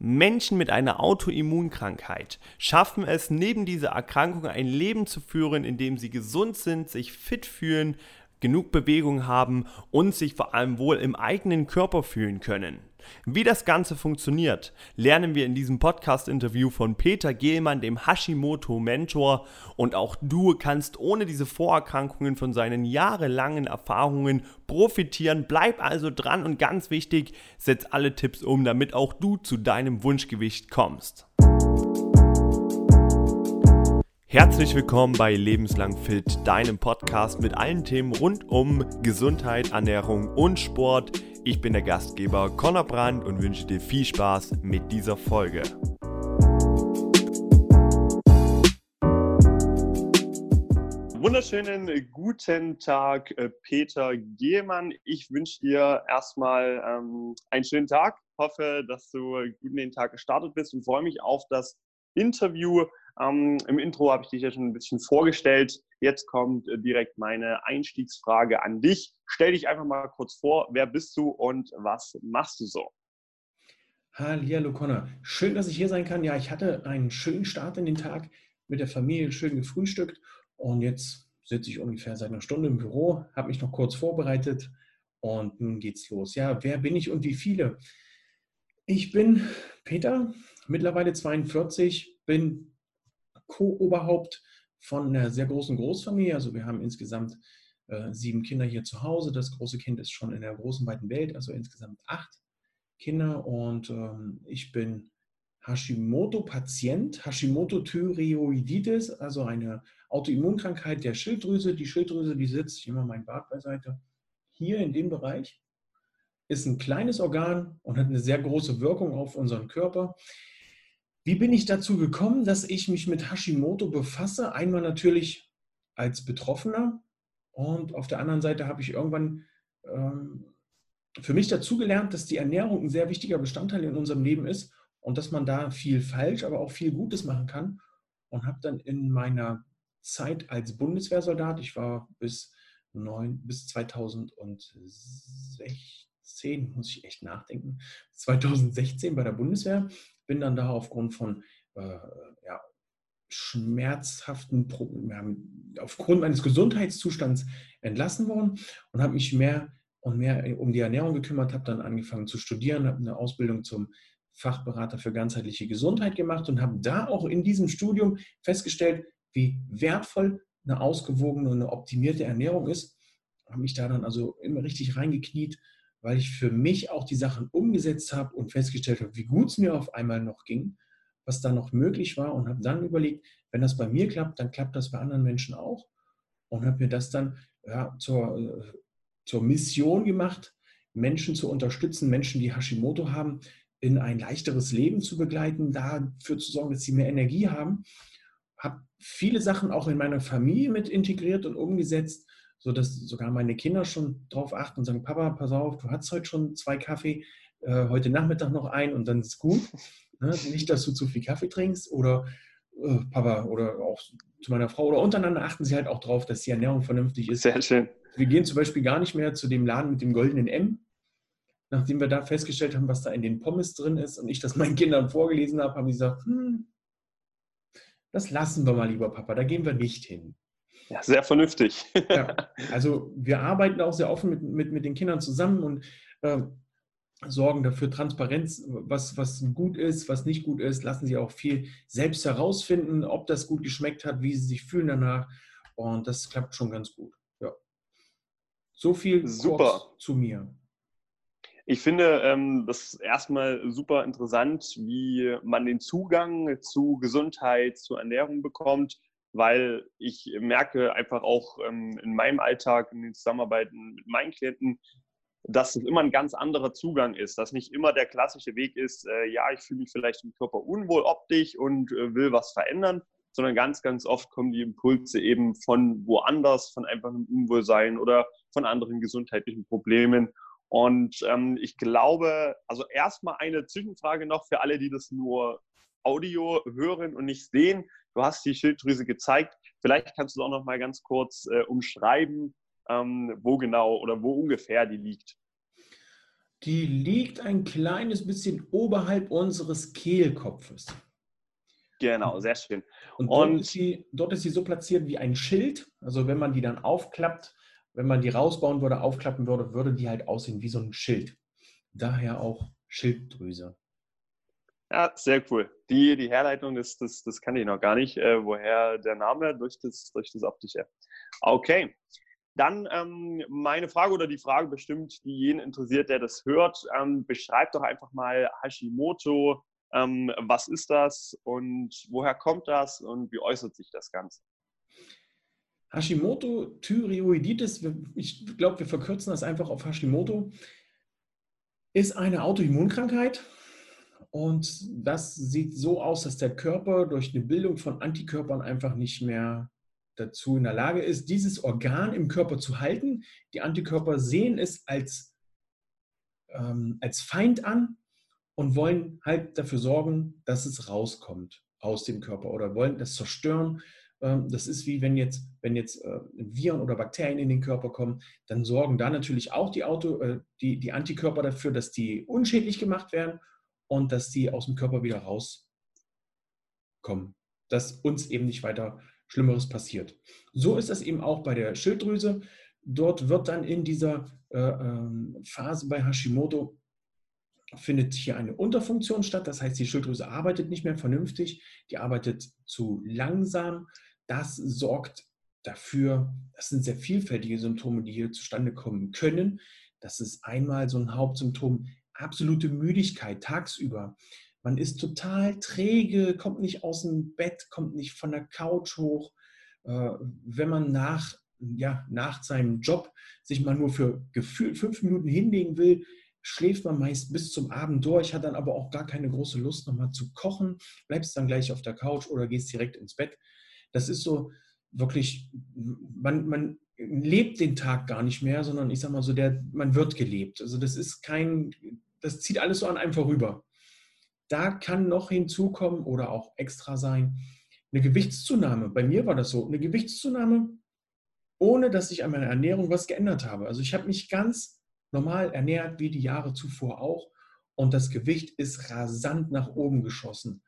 Menschen mit einer Autoimmunkrankheit schaffen es, neben dieser Erkrankung ein Leben zu führen, in dem sie gesund sind, sich fit fühlen, genug Bewegung haben und sich vor allem wohl im eigenen Körper fühlen können. Wie das Ganze funktioniert, lernen wir in diesem Podcast-Interview von Peter Gehlmann, dem Hashimoto-Mentor. Und auch du kannst ohne diese Vorerkrankungen von seinen jahrelangen Erfahrungen profitieren. Bleib also dran und ganz wichtig, setz alle Tipps um, damit auch du zu deinem Wunschgewicht kommst. Herzlich willkommen bei Lebenslang Fit, deinem Podcast mit allen Themen rund um Gesundheit, Ernährung und Sport. Ich bin der Gastgeber Conor Brandt und wünsche dir viel Spaß mit dieser Folge. Wunderschönen guten Tag, äh, Peter Gehlmann. Ich wünsche dir erstmal ähm, einen schönen Tag. Hoffe, dass du gut in den Tag gestartet bist und freue mich auf das Interview ähm, Im Intro habe ich dich ja schon ein bisschen vorgestellt. Jetzt kommt äh, direkt meine Einstiegsfrage an dich. Stell dich einfach mal kurz vor, wer bist du und was machst du so? Hallo Connor, schön, dass ich hier sein kann. Ja, ich hatte einen schönen Start in den Tag mit der Familie, schön gefrühstückt und jetzt sitze ich ungefähr seit einer Stunde im Büro, habe mich noch kurz vorbereitet und nun geht's los. Ja, wer bin ich und wie viele? Ich bin Peter, mittlerweile 42, bin Co-Oberhaupt von einer sehr großen Großfamilie. Also wir haben insgesamt äh, sieben Kinder hier zu Hause. Das große Kind ist schon in der großen, weiten Welt, also insgesamt acht Kinder. Und ähm, ich bin Hashimoto-Patient, Hashimoto-Thyreoiditis, also eine Autoimmunkrankheit der Schilddrüse. Die Schilddrüse, die sitzt, ich nehme mal mein Bart beiseite, hier in dem Bereich, ist ein kleines Organ und hat eine sehr große Wirkung auf unseren Körper. Wie bin ich dazu gekommen, dass ich mich mit Hashimoto befasse? Einmal natürlich als Betroffener und auf der anderen Seite habe ich irgendwann ähm, für mich dazugelernt, dass die Ernährung ein sehr wichtiger Bestandteil in unserem Leben ist und dass man da viel falsch, aber auch viel Gutes machen kann. Und habe dann in meiner Zeit als Bundeswehrsoldat, ich war bis, neun, bis 2016, muss ich echt nachdenken, 2016 bei der Bundeswehr, bin dann da aufgrund von äh, ja, schmerzhaften Problemen, aufgrund meines Gesundheitszustands entlassen worden und habe mich mehr und mehr um die Ernährung gekümmert, habe dann angefangen zu studieren, habe eine Ausbildung zum Fachberater für ganzheitliche Gesundheit gemacht und habe da auch in diesem Studium festgestellt, wie wertvoll eine ausgewogene und eine optimierte Ernährung ist. Habe mich da dann also immer richtig reingekniet, weil ich für mich auch die Sachen umgesetzt habe und festgestellt habe, wie gut es mir auf einmal noch ging, was da noch möglich war und habe dann überlegt, wenn das bei mir klappt, dann klappt das bei anderen Menschen auch und habe mir das dann ja, zur, äh, zur Mission gemacht, Menschen zu unterstützen, Menschen, die Hashimoto haben, in ein leichteres Leben zu begleiten, dafür zu sorgen, dass sie mehr Energie haben. Habe viele Sachen auch in meiner Familie mit integriert und umgesetzt so dass sogar meine Kinder schon drauf achten und sagen, Papa, pass auf, du hast heute schon zwei Kaffee, äh, heute Nachmittag noch ein und dann ist gut. Ne? Nicht, dass du zu viel Kaffee trinkst oder äh, Papa oder auch zu meiner Frau oder untereinander achten sie halt auch drauf, dass die Ernährung vernünftig ist. Sehr schön. Wir gehen zum Beispiel gar nicht mehr zu dem Laden mit dem goldenen M, nachdem wir da festgestellt haben, was da in den Pommes drin ist und ich das meinen Kindern vorgelesen habe, haben sie gesagt, hm, das lassen wir mal lieber, Papa, da gehen wir nicht hin. Ja, sehr vernünftig. ja, also wir arbeiten auch sehr offen mit, mit, mit den Kindern zusammen und äh, sorgen dafür Transparenz, was, was gut ist, was nicht gut ist, lassen sie auch viel selbst herausfinden, ob das gut geschmeckt hat, wie sie sich fühlen danach. Und das klappt schon ganz gut. Ja. So viel super zu mir. Ich finde ähm, das erstmal super interessant, wie man den Zugang zu Gesundheit, zu Ernährung bekommt weil ich merke einfach auch ähm, in meinem Alltag, in den Zusammenarbeiten mit meinen Klienten, dass es immer ein ganz anderer Zugang ist, dass nicht immer der klassische Weg ist, äh, ja, ich fühle mich vielleicht im Körper unwohl optisch und äh, will was verändern, sondern ganz, ganz oft kommen die Impulse eben von woanders, von einfach einem Unwohlsein oder von anderen gesundheitlichen Problemen. Und ähm, ich glaube, also erstmal eine Zwischenfrage noch für alle, die das nur Audio hören und nicht sehen. Du hast die Schilddrüse gezeigt. Vielleicht kannst du auch noch mal ganz kurz äh, umschreiben, ähm, wo genau oder wo ungefähr die liegt. Die liegt ein kleines bisschen oberhalb unseres Kehlkopfes. Genau, sehr schön. Und, dort, und ist sie, dort ist sie so platziert wie ein Schild. Also wenn man die dann aufklappt, wenn man die rausbauen würde, aufklappen würde, würde die halt aussehen wie so ein Schild. Daher auch Schilddrüse. Ja, sehr cool. Die, die Herleitung, das, das, das kann ich noch gar nicht, äh, woher der Name durch das, durch das Optische. Okay. Dann ähm, meine Frage oder die Frage bestimmt, die jeden interessiert, der das hört. Ähm, beschreibt doch einfach mal Hashimoto. Ähm, was ist das und woher kommt das und wie äußert sich das Ganze? Hashimoto-Thyreoiditis, ich glaube, wir verkürzen das einfach auf Hashimoto, ist eine Autoimmunkrankheit. Und das sieht so aus, dass der Körper durch eine Bildung von Antikörpern einfach nicht mehr dazu in der Lage ist, dieses Organ im Körper zu halten. Die Antikörper sehen es als, ähm, als Feind an und wollen halt dafür sorgen, dass es rauskommt aus dem Körper oder wollen das zerstören. Ähm, das ist wie wenn jetzt, wenn jetzt äh, Viren oder Bakterien in den Körper kommen, dann sorgen da natürlich auch die, Auto, äh, die, die Antikörper dafür, dass die unschädlich gemacht werden und dass die aus dem Körper wieder rauskommen. Dass uns eben nicht weiter Schlimmeres passiert. So ist das eben auch bei der Schilddrüse. Dort wird dann in dieser äh, ähm, Phase bei Hashimoto findet hier eine Unterfunktion statt. Das heißt, die Schilddrüse arbeitet nicht mehr vernünftig, die arbeitet zu langsam. Das sorgt dafür, das sind sehr vielfältige Symptome, die hier zustande kommen können. Das ist einmal so ein Hauptsymptom, absolute Müdigkeit tagsüber. Man ist total träge, kommt nicht aus dem Bett, kommt nicht von der Couch hoch. Äh, wenn man nach, ja, nach seinem Job sich mal nur für gefühlt fünf Minuten hinlegen will, schläft man meist bis zum Abend durch, hat dann aber auch gar keine große Lust, nochmal zu kochen, bleibst dann gleich auf der Couch oder gehst direkt ins Bett. Das ist so wirklich, man, man lebt den Tag gar nicht mehr, sondern ich sag mal so, der, man wird gelebt. Also das ist kein, das zieht alles so an einem vorüber. Da kann noch hinzukommen oder auch extra sein, eine Gewichtszunahme. Bei mir war das so, eine Gewichtszunahme, ohne dass ich an meiner Ernährung was geändert habe. Also ich habe mich ganz normal ernährt, wie die Jahre zuvor auch. Und das Gewicht ist rasant nach oben geschossen.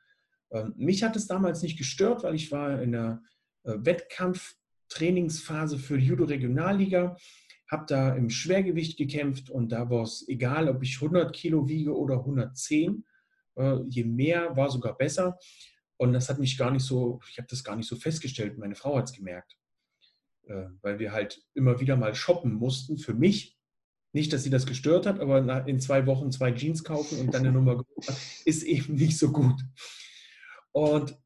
Ähm, mich hat es damals nicht gestört, weil ich war in der äh, Wettkampftrainingsphase für die Judo-Regionalliga, habe da im Schwergewicht gekämpft und da war es egal, ob ich 100 Kilo wiege oder 110. Äh, je mehr war sogar besser. Und das hat mich gar nicht so, ich habe das gar nicht so festgestellt. Meine Frau hat es gemerkt, äh, weil wir halt immer wieder mal shoppen mussten für mich. Nicht, dass sie das gestört hat, aber in zwei Wochen zwei Jeans kaufen und dann eine Nummer ist eben nicht so gut. Und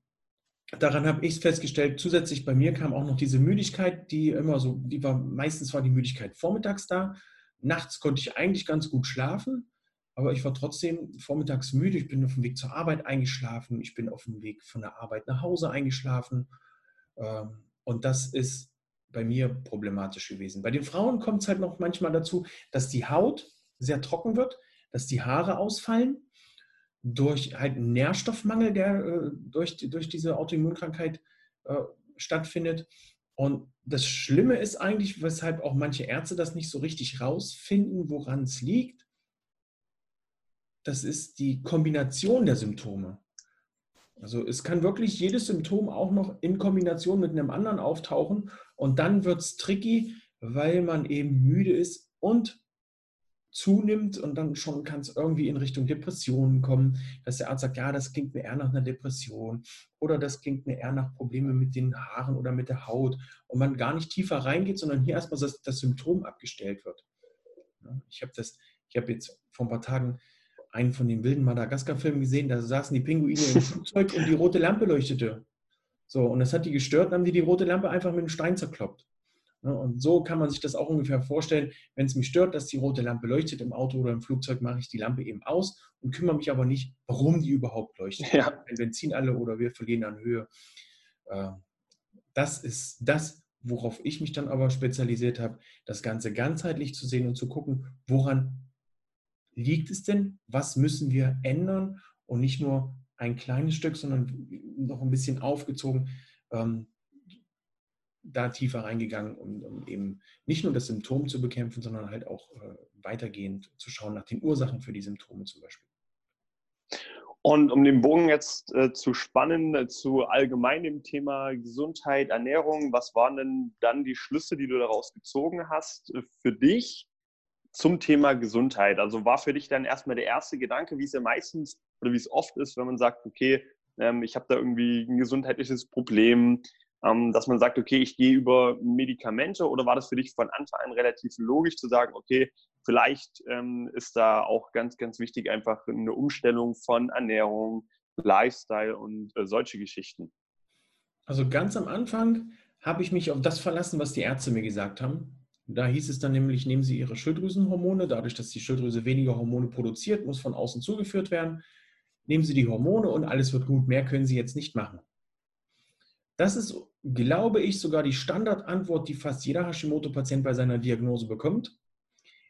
daran habe ich festgestellt, zusätzlich bei mir kam auch noch diese Müdigkeit, die immer so, die war, meistens war die Müdigkeit vormittags da. Nachts konnte ich eigentlich ganz gut schlafen, aber ich war trotzdem vormittags müde. Ich bin auf dem Weg zur Arbeit eingeschlafen, ich bin auf dem Weg von der Arbeit nach Hause eingeschlafen. Ähm, und das ist bei mir problematisch gewesen. Bei den Frauen kommt es halt noch manchmal dazu, dass die Haut sehr trocken wird, dass die Haare ausfallen durch halt einen Nährstoffmangel, der äh, durch, durch diese Autoimmunkrankheit äh, stattfindet. Und das Schlimme ist eigentlich, weshalb auch manche Ärzte das nicht so richtig rausfinden, woran es liegt. Das ist die Kombination der Symptome. Also es kann wirklich jedes Symptom auch noch in Kombination mit einem anderen auftauchen und dann wird es tricky, weil man eben müde ist und zunimmt und dann schon kann es irgendwie in Richtung Depressionen kommen, dass der Arzt sagt, ja, das klingt mir eher nach einer Depression oder das klingt mir eher nach Problemen mit den Haaren oder mit der Haut und man gar nicht tiefer reingeht, sondern hier erstmal das, das Symptom abgestellt wird. Ich habe das, ich habe jetzt vor ein paar Tagen einen von den wilden Madagaskar-Filmen gesehen, da saßen die Pinguine im Flugzeug und die rote Lampe leuchtete. So, und das hat die gestört, dann haben die die rote Lampe einfach mit einem Stein zerkloppt. Ne, und so kann man sich das auch ungefähr vorstellen. Wenn es mich stört, dass die rote Lampe leuchtet im Auto oder im Flugzeug, mache ich die Lampe eben aus und kümmere mich aber nicht, warum die überhaupt leuchtet. Ja. Ein Benzin alle oder wir verlieren an Höhe. Äh, das ist das, worauf ich mich dann aber spezialisiert habe, das Ganze ganzheitlich zu sehen und zu gucken, woran liegt es denn, was müssen wir ändern und nicht nur ein kleines Stück, sondern noch ein bisschen aufgezogen. Ähm, da tiefer reingegangen, um, um, eben nicht nur das Symptom zu bekämpfen, sondern halt auch äh, weitergehend zu schauen nach den Ursachen für die Symptome zum Beispiel. Und um den Bogen jetzt äh, zu spannen äh, zu allgemein dem Thema Gesundheit, Ernährung, was waren denn dann die Schlüsse, die du daraus gezogen hast äh, für dich zum Thema Gesundheit? Also war für dich dann erstmal der erste Gedanke, wie es ja meistens oder wie es oft ist, wenn man sagt, okay, ähm, ich habe da irgendwie ein gesundheitliches Problem, dass man sagt, okay, ich gehe über Medikamente oder war das für dich von Anfang an relativ logisch zu sagen, okay, vielleicht ähm, ist da auch ganz, ganz wichtig einfach eine Umstellung von Ernährung, Lifestyle und äh, solche Geschichten? Also ganz am Anfang habe ich mich auf das verlassen, was die Ärzte mir gesagt haben. Da hieß es dann nämlich, nehmen Sie Ihre Schilddrüsenhormone. Dadurch, dass die Schilddrüse weniger Hormone produziert, muss von außen zugeführt werden. Nehmen Sie die Hormone und alles wird gut. Mehr können Sie jetzt nicht machen. Das ist, glaube ich, sogar die Standardantwort, die fast jeder Hashimoto-Patient bei seiner Diagnose bekommt.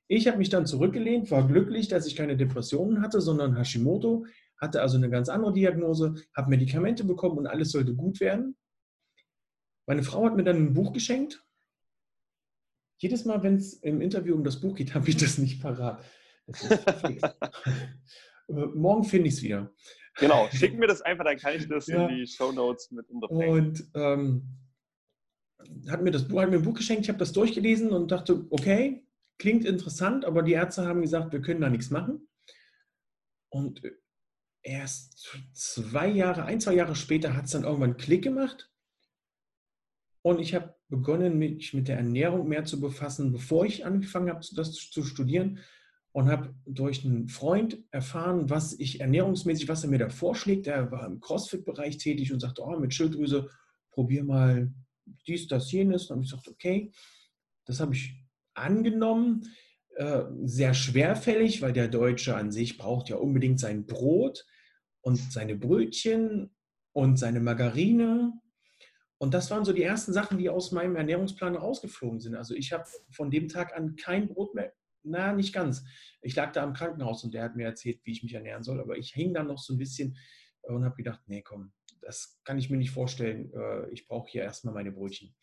Ich habe mich dann zurückgelehnt, war glücklich, dass ich keine Depressionen hatte, sondern Hashimoto, hatte also eine ganz andere Diagnose, habe Medikamente bekommen und alles sollte gut werden. Meine Frau hat mir dann ein Buch geschenkt. Jedes Mal, wenn es im Interview um das Buch geht, habe ich das nicht parat. Morgen finde ich es wieder. Genau, schick mir das einfach, dann kann ich das ja. in die Show Notes mit unterbringen. Und ähm, hat mir das Buch, hat mir ein Buch geschenkt, ich habe das durchgelesen und dachte, okay, klingt interessant, aber die Ärzte haben gesagt, wir können da nichts machen. Und erst zwei Jahre, ein, zwei Jahre später hat es dann irgendwann Klick gemacht. Und ich habe begonnen, mich mit der Ernährung mehr zu befassen, bevor ich angefangen habe, das zu studieren und habe durch einen Freund erfahren, was ich ernährungsmäßig, was er mir da vorschlägt. Der war im CrossFit-Bereich tätig und sagte, oh, mit Schilddrüse, probier mal dies, das, jenes. Und habe ich gesagt, okay, das habe ich angenommen. Äh, sehr schwerfällig, weil der Deutsche an sich braucht ja unbedingt sein Brot und seine Brötchen und seine Margarine. Und das waren so die ersten Sachen, die aus meinem Ernährungsplan rausgeflogen sind. Also ich habe von dem Tag an kein Brot mehr na, nicht ganz. Ich lag da im Krankenhaus und der hat mir erzählt, wie ich mich ernähren soll. Aber ich hing dann noch so ein bisschen und habe gedacht, nee, komm, das kann ich mir nicht vorstellen. Äh, ich brauche hier erstmal meine Brötchen.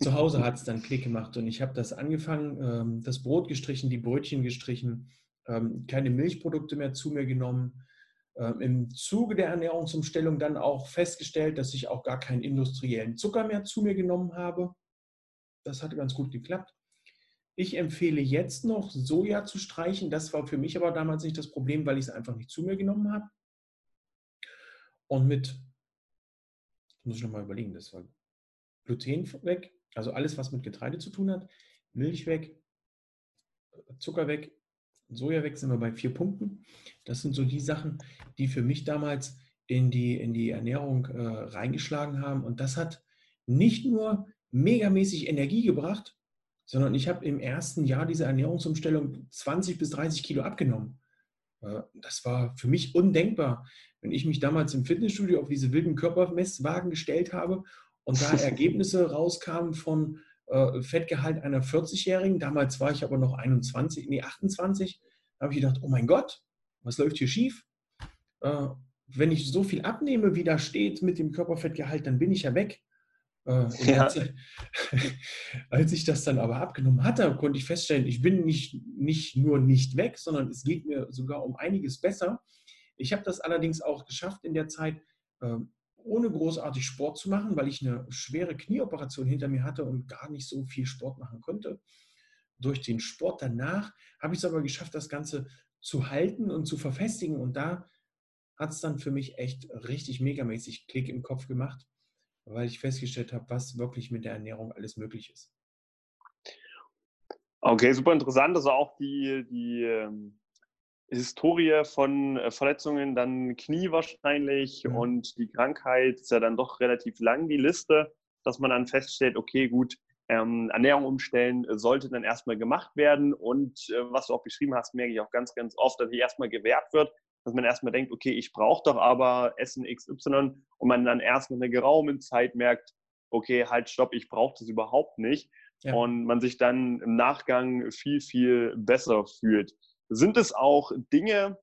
Zu Hause hat es dann Klick gemacht und ich habe das angefangen, ähm, das Brot gestrichen, die Brötchen gestrichen, ähm, keine Milchprodukte mehr zu mir genommen. Ähm, Im Zuge der Ernährungsumstellung dann auch festgestellt, dass ich auch gar keinen industriellen Zucker mehr zu mir genommen habe. Das hatte ganz gut geklappt. Ich empfehle jetzt noch, Soja zu streichen. Das war für mich aber damals nicht das Problem, weil ich es einfach nicht zu mir genommen habe. Und mit, muss ich nochmal überlegen, das war Gluten weg, also alles, was mit Getreide zu tun hat, Milch weg, Zucker weg, Soja weg, sind wir bei vier Punkten. Das sind so die Sachen, die für mich damals in die, in die Ernährung äh, reingeschlagen haben. Und das hat nicht nur megamäßig Energie gebracht, sondern ich habe im ersten Jahr dieser Ernährungsumstellung 20 bis 30 Kilo abgenommen. Das war für mich undenkbar, wenn ich mich damals im Fitnessstudio auf diese wilden Körpermesswagen gestellt habe und da Ergebnisse rauskamen von äh, Fettgehalt einer 40-Jährigen. Damals war ich aber noch 21, nee, 28. Da habe ich gedacht, oh mein Gott, was läuft hier schief? Äh, wenn ich so viel abnehme, wie da steht mit dem Körperfettgehalt, dann bin ich ja weg. Äh, ja. als, ich das dann aber abgenommen hatte, konnte ich feststellen, ich bin nicht, nicht nur nicht weg, sondern es geht mir sogar um einiges besser. Ich habe das allerdings auch geschafft in der Zeit, ähm, ohne großartig Sport zu machen, weil ich eine schwere Knieoperation hinter mir hatte und gar nicht so viel Sport machen konnte. Durch den Sport danach habe ich es aber geschafft, das Ganze zu halten und zu verfestigen. Und da hat es dann für mich echt richtig megamäßig Klick im Kopf gemacht weil ich festgestellt habe, was wirklich mit der Ernährung alles möglich ist. Okay, super interessant. Also auch die, die ähm, Historie von äh, Verletzungen, dann Knie wahrscheinlich mhm. und die Krankheit ist ja dann doch relativ lang, die Liste, dass man dann feststellt, okay, gut, ähm, Ernährung umstellen sollte dann erstmal gemacht werden. Und äh, was du auch beschrieben hast, merke ich auch ganz, ganz oft, dass hier erstmal gewährt wird, dass man erstmal denkt, okay, ich brauche doch aber Essen XY und man dann erst nach einer geraumen Zeit merkt, okay, halt, stopp, ich brauche das überhaupt nicht. Ja. Und man sich dann im Nachgang viel, viel besser fühlt. Sind es auch Dinge,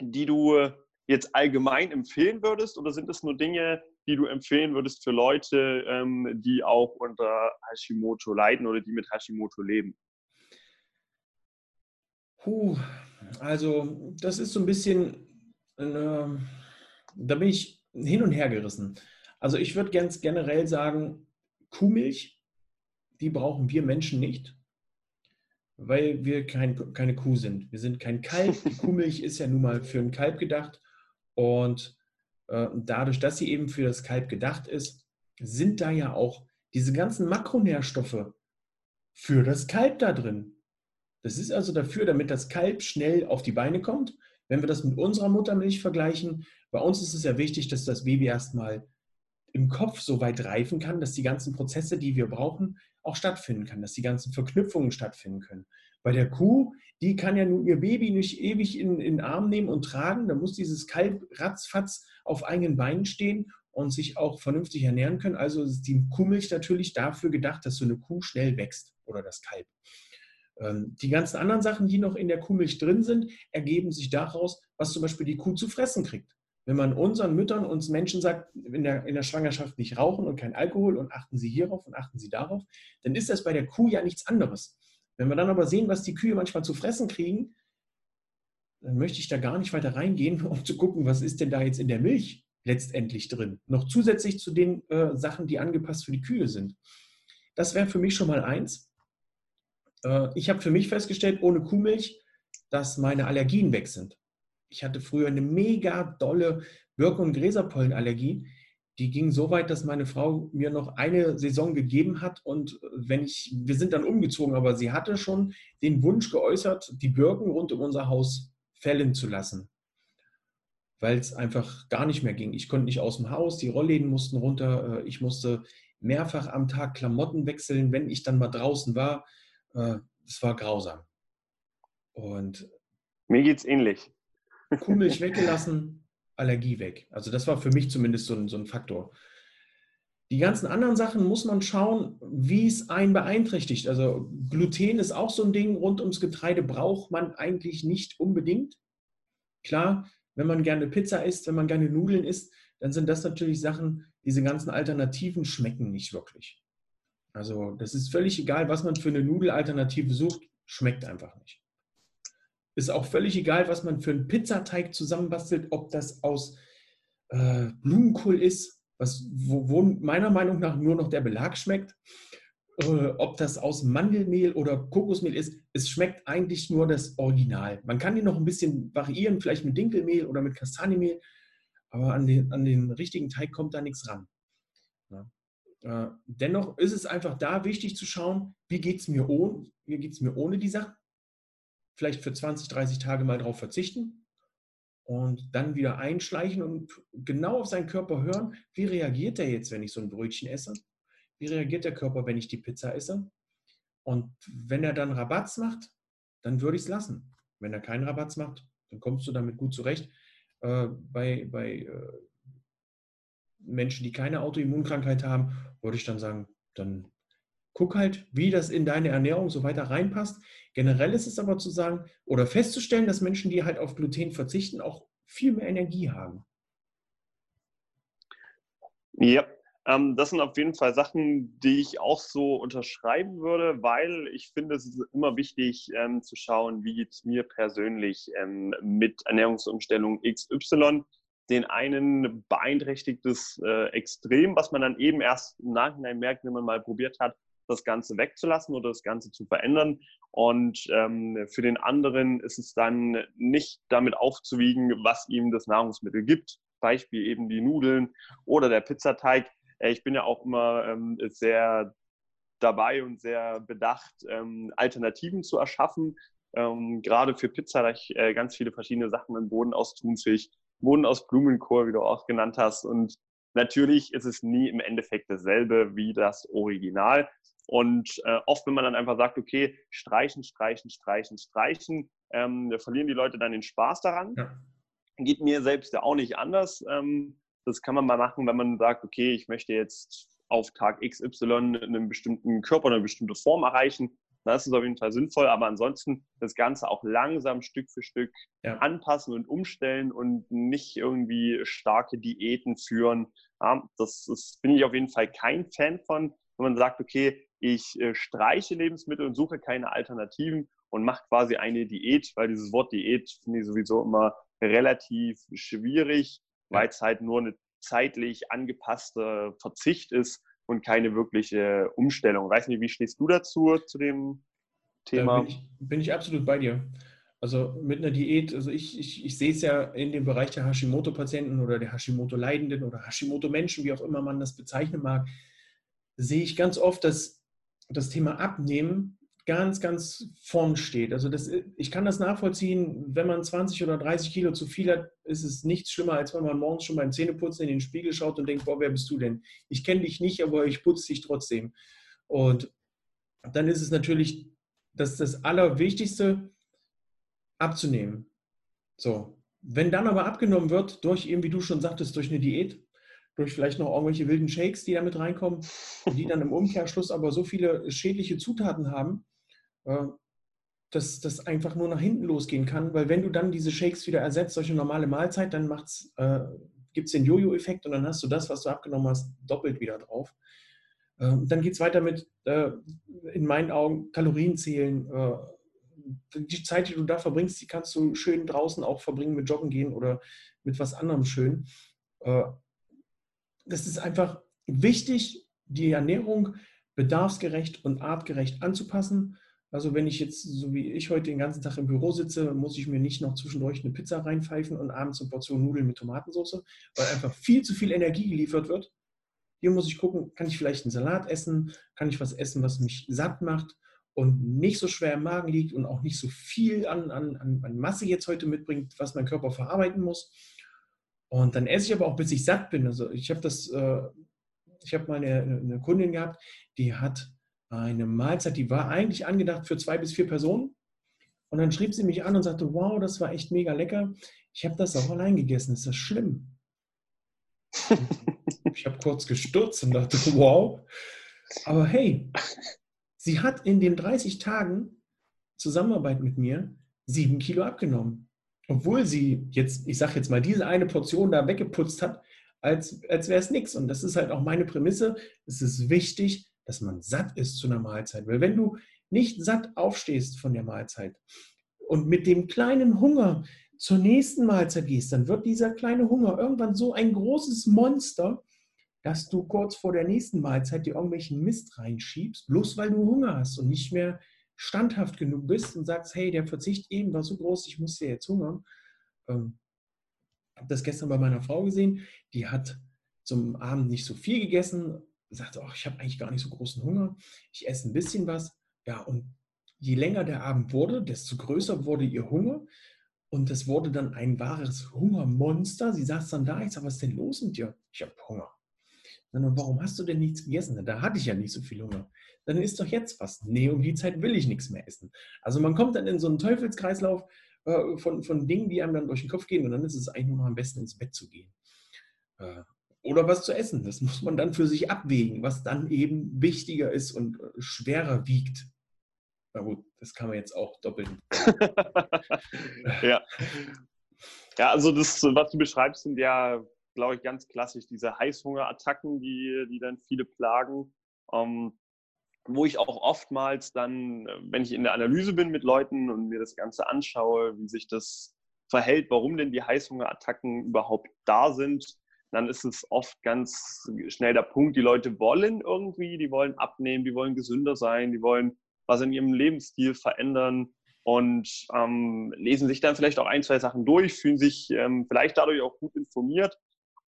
die du jetzt allgemein empfehlen würdest oder sind es nur Dinge, die du empfehlen würdest für Leute, ähm, die auch unter Hashimoto leiden oder die mit Hashimoto leben? Puh, also das ist so ein bisschen, äh, da bin ich hin und her gerissen. Also ich würde ganz generell sagen, Kuhmilch, die brauchen wir Menschen nicht, weil wir kein, keine Kuh sind. Wir sind kein Kalb. Die Kuhmilch ist ja nun mal für ein Kalb gedacht. Und äh, dadurch, dass sie eben für das Kalb gedacht ist, sind da ja auch diese ganzen Makronährstoffe für das Kalb da drin. Das ist also dafür, damit das Kalb schnell auf die Beine kommt. Wenn wir das mit unserer Muttermilch vergleichen, bei uns ist es ja wichtig, dass das Baby erstmal im Kopf so weit reifen kann, dass die ganzen Prozesse, die wir brauchen, auch stattfinden kann, dass die ganzen Verknüpfungen stattfinden können. Bei der Kuh, die kann ja nun ihr Baby nicht ewig in, in den Arm nehmen und tragen. Da muss dieses Kalb ratzfatz auf eigenen Beinen stehen und sich auch vernünftig ernähren können. Also ist die Kuhmilch natürlich dafür gedacht, dass so eine Kuh schnell wächst oder das Kalb. Ähm, die ganzen anderen Sachen, die noch in der Kuhmilch drin sind, ergeben sich daraus, was zum Beispiel die Kuh zu fressen kriegt. Wenn man unseren Müttern, uns Menschen sagt, in der, in der Schwangerschaft nicht rauchen und kein Alkohol und achten Sie hierauf und achten Sie darauf, dann ist das bei der Kuh ja nichts anderes. Wenn wir dann aber sehen, was die Kühe manchmal zu fressen kriegen, dann möchte ich da gar nicht weiter reingehen, um zu gucken, was ist denn da jetzt in der Milch letztendlich drin. Noch zusätzlich zu den äh, Sachen, die angepasst für die Kühe sind. Das wäre für mich schon mal eins. Äh, ich habe für mich festgestellt, ohne Kuhmilch, dass meine Allergien weg sind. Ich hatte früher eine mega dolle Birken- und Gräserpollenallergie. Die ging so weit, dass meine Frau mir noch eine Saison gegeben hat. Und wenn ich, wir sind dann umgezogen, aber sie hatte schon den Wunsch geäußert, die Birken rund um unser Haus fällen zu lassen. Weil es einfach gar nicht mehr ging. Ich konnte nicht aus dem Haus, die Rollläden mussten runter. Äh, ich musste mehrfach am Tag Klamotten wechseln, wenn ich dann mal draußen war. Äh, es war grausam. Und mir geht es ähnlich. Kuhmilch weggelassen, Allergie weg. Also das war für mich zumindest so ein, so ein Faktor. Die ganzen anderen Sachen muss man schauen, wie es einen beeinträchtigt. Also Gluten ist auch so ein Ding, rund ums Getreide braucht man eigentlich nicht unbedingt. Klar, wenn man gerne Pizza isst, wenn man gerne Nudeln isst, dann sind das natürlich Sachen, diese ganzen Alternativen schmecken nicht wirklich. Also das ist völlig egal, was man für eine Nudelalternative sucht, schmeckt einfach nicht. Ist auch völlig egal, was man für einen Pizzateig zusammenbastelt, ob das aus äh, Blumenkohl ist, was, wo, wo, meiner Meinung nach nur noch der Belag schmeckt, äh, ob das aus Mandelmehl oder Kokosmehl ist. Es schmeckt eigentlich nur das Original. Man kann die noch ein bisschen variieren, vielleicht mit Dinkelmehl oder mit Kastanienmehl, aber an den, an den richtigen Teig kommt da nichts ran. Ja. Äh, dennoch ist es einfach da wichtig zu schauen, wie geht es mir, ohne, mir ohne die Sachen vielleicht für 20, 30 Tage mal drauf verzichten und dann wieder einschleichen und genau auf seinen Körper hören, wie reagiert er jetzt, wenn ich so ein Brötchen esse? Wie reagiert der Körper, wenn ich die Pizza esse? Und wenn er dann Rabatz macht, dann würde ich es lassen. Wenn er keinen Rabatz macht, dann kommst du damit gut zurecht. Äh, bei bei äh, Menschen, die keine Autoimmunkrankheit haben, würde ich dann sagen, dann guck halt, wie das in deine Ernährung so weiter reinpasst. Generell ist es aber zu sagen oder festzustellen, dass Menschen, die halt auf Gluten verzichten, auch viel mehr Energie haben. Ja, ähm, das sind auf jeden Fall Sachen, die ich auch so unterschreiben würde, weil ich finde, es ist immer wichtig ähm, zu schauen, wie geht es mir persönlich ähm, mit Ernährungsumstellung XY. Den einen beeinträchtigt es äh, extrem, was man dann eben erst im Nachhinein merkt, wenn man mal probiert hat, das Ganze wegzulassen oder das Ganze zu verändern. Und ähm, für den anderen ist es dann nicht damit aufzuwiegen, was ihm das Nahrungsmittel gibt. Beispiel eben die Nudeln oder der Pizzateig. Äh, ich bin ja auch immer ähm, sehr dabei und sehr bedacht, ähm, Alternativen zu erschaffen. Ähm, gerade für Pizza, da ich äh, ganz viele verschiedene Sachen im Boden aus Thunfisch, Boden aus Blumenkohl, wie du auch genannt hast. Und natürlich ist es nie im Endeffekt dasselbe wie das Original. Und äh, oft, wenn man dann einfach sagt, okay, streichen, streichen, streichen, streichen, ähm, verlieren die Leute dann den Spaß daran. Ja. Geht mir selbst ja auch nicht anders. Ähm, das kann man mal machen, wenn man sagt, okay, ich möchte jetzt auf Tag XY einen bestimmten Körper eine bestimmte Form erreichen. Das ist auf jeden Fall sinnvoll. Aber ansonsten das Ganze auch langsam Stück für Stück ja. anpassen und umstellen und nicht irgendwie starke Diäten führen. Ja, das, das bin ich auf jeden Fall kein Fan von, wenn man sagt, okay, ich äh, streiche Lebensmittel und suche keine Alternativen und mache quasi eine Diät, weil dieses Wort Diät finde ich sowieso immer relativ schwierig, weil es halt nur eine zeitlich angepasste Verzicht ist und keine wirkliche Umstellung. Weiß nicht, wie stehst du dazu, zu dem Thema? bin, ich, bin ich absolut bei dir. Also mit einer Diät, also ich, ich, ich sehe es ja in dem Bereich der Hashimoto-Patienten oder der Hashimoto-Leidenden oder Hashimoto-Menschen, wie auch immer man das bezeichnen mag, sehe ich ganz oft, dass das Thema Abnehmen ganz, ganz vorn steht. Also das, ich kann das nachvollziehen, wenn man 20 oder 30 Kilo zu viel hat, ist es nichts schlimmer, als wenn man morgens schon beim Zähneputzen in den Spiegel schaut und denkt, boah, wer bist du denn? Ich kenne dich nicht, aber ich putze dich trotzdem. Und dann ist es natürlich das, das Allerwichtigste, abzunehmen. So. Wenn dann aber abgenommen wird, durch eben, wie du schon sagtest, durch eine Diät, durch vielleicht noch irgendwelche wilden Shakes, die da mit reinkommen, die dann im Umkehrschluss aber so viele schädliche Zutaten haben, dass das einfach nur nach hinten losgehen kann, weil wenn du dann diese Shakes wieder ersetzt eine normale Mahlzeit, dann äh, gibt es den Jojo-Effekt und dann hast du das, was du abgenommen hast, doppelt wieder drauf. Äh, dann geht es weiter mit, äh, in meinen Augen, Kalorien zählen. Äh, die Zeit, die du da verbringst, die kannst du schön draußen auch verbringen mit Joggen gehen oder mit was anderem schön. Äh, ist einfach wichtig, die Ernährung bedarfsgerecht und artgerecht anzupassen also wenn ich jetzt, so wie ich heute den ganzen Tag im Büro sitze, muss ich mir nicht noch zwischendurch eine Pizza reinpfeifen und abends eine Portion Nudeln mit Tomatensauce, weil einfach viel zu viel Energie geliefert wird. Hier muss ich gucken, kann ich vielleicht einen Salat essen, kann ich was essen, was mich satt macht und nicht so schwer im Magen liegt und auch nicht so viel an, an, an Masse jetzt heute mitbringt, was mein Körper verarbeiten muss. Und dann esse ich aber auch, bis ich satt bin. Also ich habe das, äh, ich habe mal eine, eine Kundin gehabt, die hat eine Mahlzeit, die war eigentlich angedacht für zwei bis vier Personen. Und dann schrieb sie mich an und sagte, wow, das war echt mega lecker. Ich habe das auch allein gegessen. Ist das schlimm? ich habe kurz gestürzt und dachte, wow. Aber hey, sie hat in den 30 Tagen Zusammenarbeit mit mir sieben Kilo abgenommen. Obwohl sie jetzt, ich sage jetzt mal, diese eine Portion da weggeputzt hat, als, als wäre es nichts. Und das ist halt auch meine Prämisse. Es ist wichtig, dass man satt ist zu einer Mahlzeit. Weil wenn du nicht satt aufstehst von der Mahlzeit und mit dem kleinen Hunger zur nächsten Mahlzeit gehst, dann wird dieser kleine Hunger irgendwann so ein großes Monster, dass du kurz vor der nächsten Mahlzeit dir irgendwelchen Mist reinschiebst, bloß weil du Hunger hast und nicht mehr standhaft genug bist und sagst, hey, der Verzicht eben war so groß, ich muss ja jetzt hungern. Ähm, habe das gestern bei meiner Frau gesehen, die hat zum Abend nicht so viel gegessen, sagte, oh, ich habe eigentlich gar nicht so großen Hunger, ich esse ein bisschen was. Ja, und je länger der Abend wurde, desto größer wurde ihr Hunger. Und es wurde dann ein wahres Hungermonster. Sie saß dann da, ich sage, was ist denn los mit dir? Ich habe Hunger. Dann, warum hast du denn nichts gegessen? Da hatte ich ja nicht so viel Hunger. Dann ist doch jetzt was. Nee, um die Zeit will ich nichts mehr essen. Also man kommt dann in so einen Teufelskreislauf äh, von, von Dingen, die einem dann durch den Kopf gehen und dann ist es eigentlich nur noch am besten ins Bett zu gehen. Äh, oder was zu essen. Das muss man dann für sich abwägen, was dann eben wichtiger ist und äh, schwerer wiegt. Na gut, das kann man jetzt auch doppelt. ja. Ja, also das, was du beschreibst, sind ja, glaube ich, ganz klassisch diese Heißhungerattacken, die, die dann viele plagen. Ähm, wo ich auch oftmals dann, wenn ich in der Analyse bin mit Leuten und mir das Ganze anschaue, wie sich das verhält, warum denn die Heißhungerattacken überhaupt da sind, dann ist es oft ganz schnell der Punkt, die Leute wollen irgendwie, die wollen abnehmen, die wollen gesünder sein, die wollen was in ihrem Lebensstil verändern und ähm, lesen sich dann vielleicht auch ein, zwei Sachen durch, fühlen sich ähm, vielleicht dadurch auch gut informiert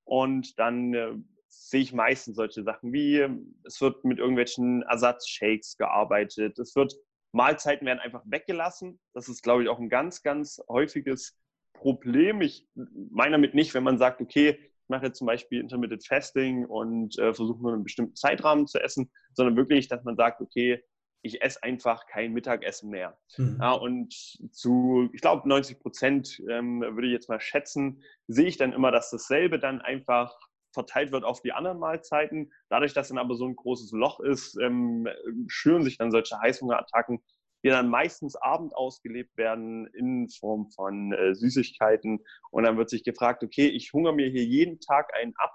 und dann äh, sehe ich meistens solche Sachen wie, es wird mit irgendwelchen Ersatzshakes gearbeitet, es wird Mahlzeiten werden einfach weggelassen. Das ist, glaube ich, auch ein ganz, ganz häufiges Problem. Ich meine damit nicht, wenn man sagt, okay, ich mache jetzt zum Beispiel Intermittent Fasting und äh, versuche nur einen bestimmten Zeitrahmen zu essen, sondern wirklich, dass man sagt, okay, ich esse einfach kein Mittagessen mehr. Mhm. Ja, und zu, ich glaube, 90 Prozent ähm, würde ich jetzt mal schätzen, sehe ich dann immer, dass dasselbe dann einfach verteilt wird auf die anderen Mahlzeiten. Dadurch, dass dann aber so ein großes Loch ist, ähm, schüren sich dann solche Heißhungerattacken, die dann meistens abend ausgelebt werden in Form von äh, Süßigkeiten. Und dann wird sich gefragt, okay, ich hungere mir hier jeden Tag einen ab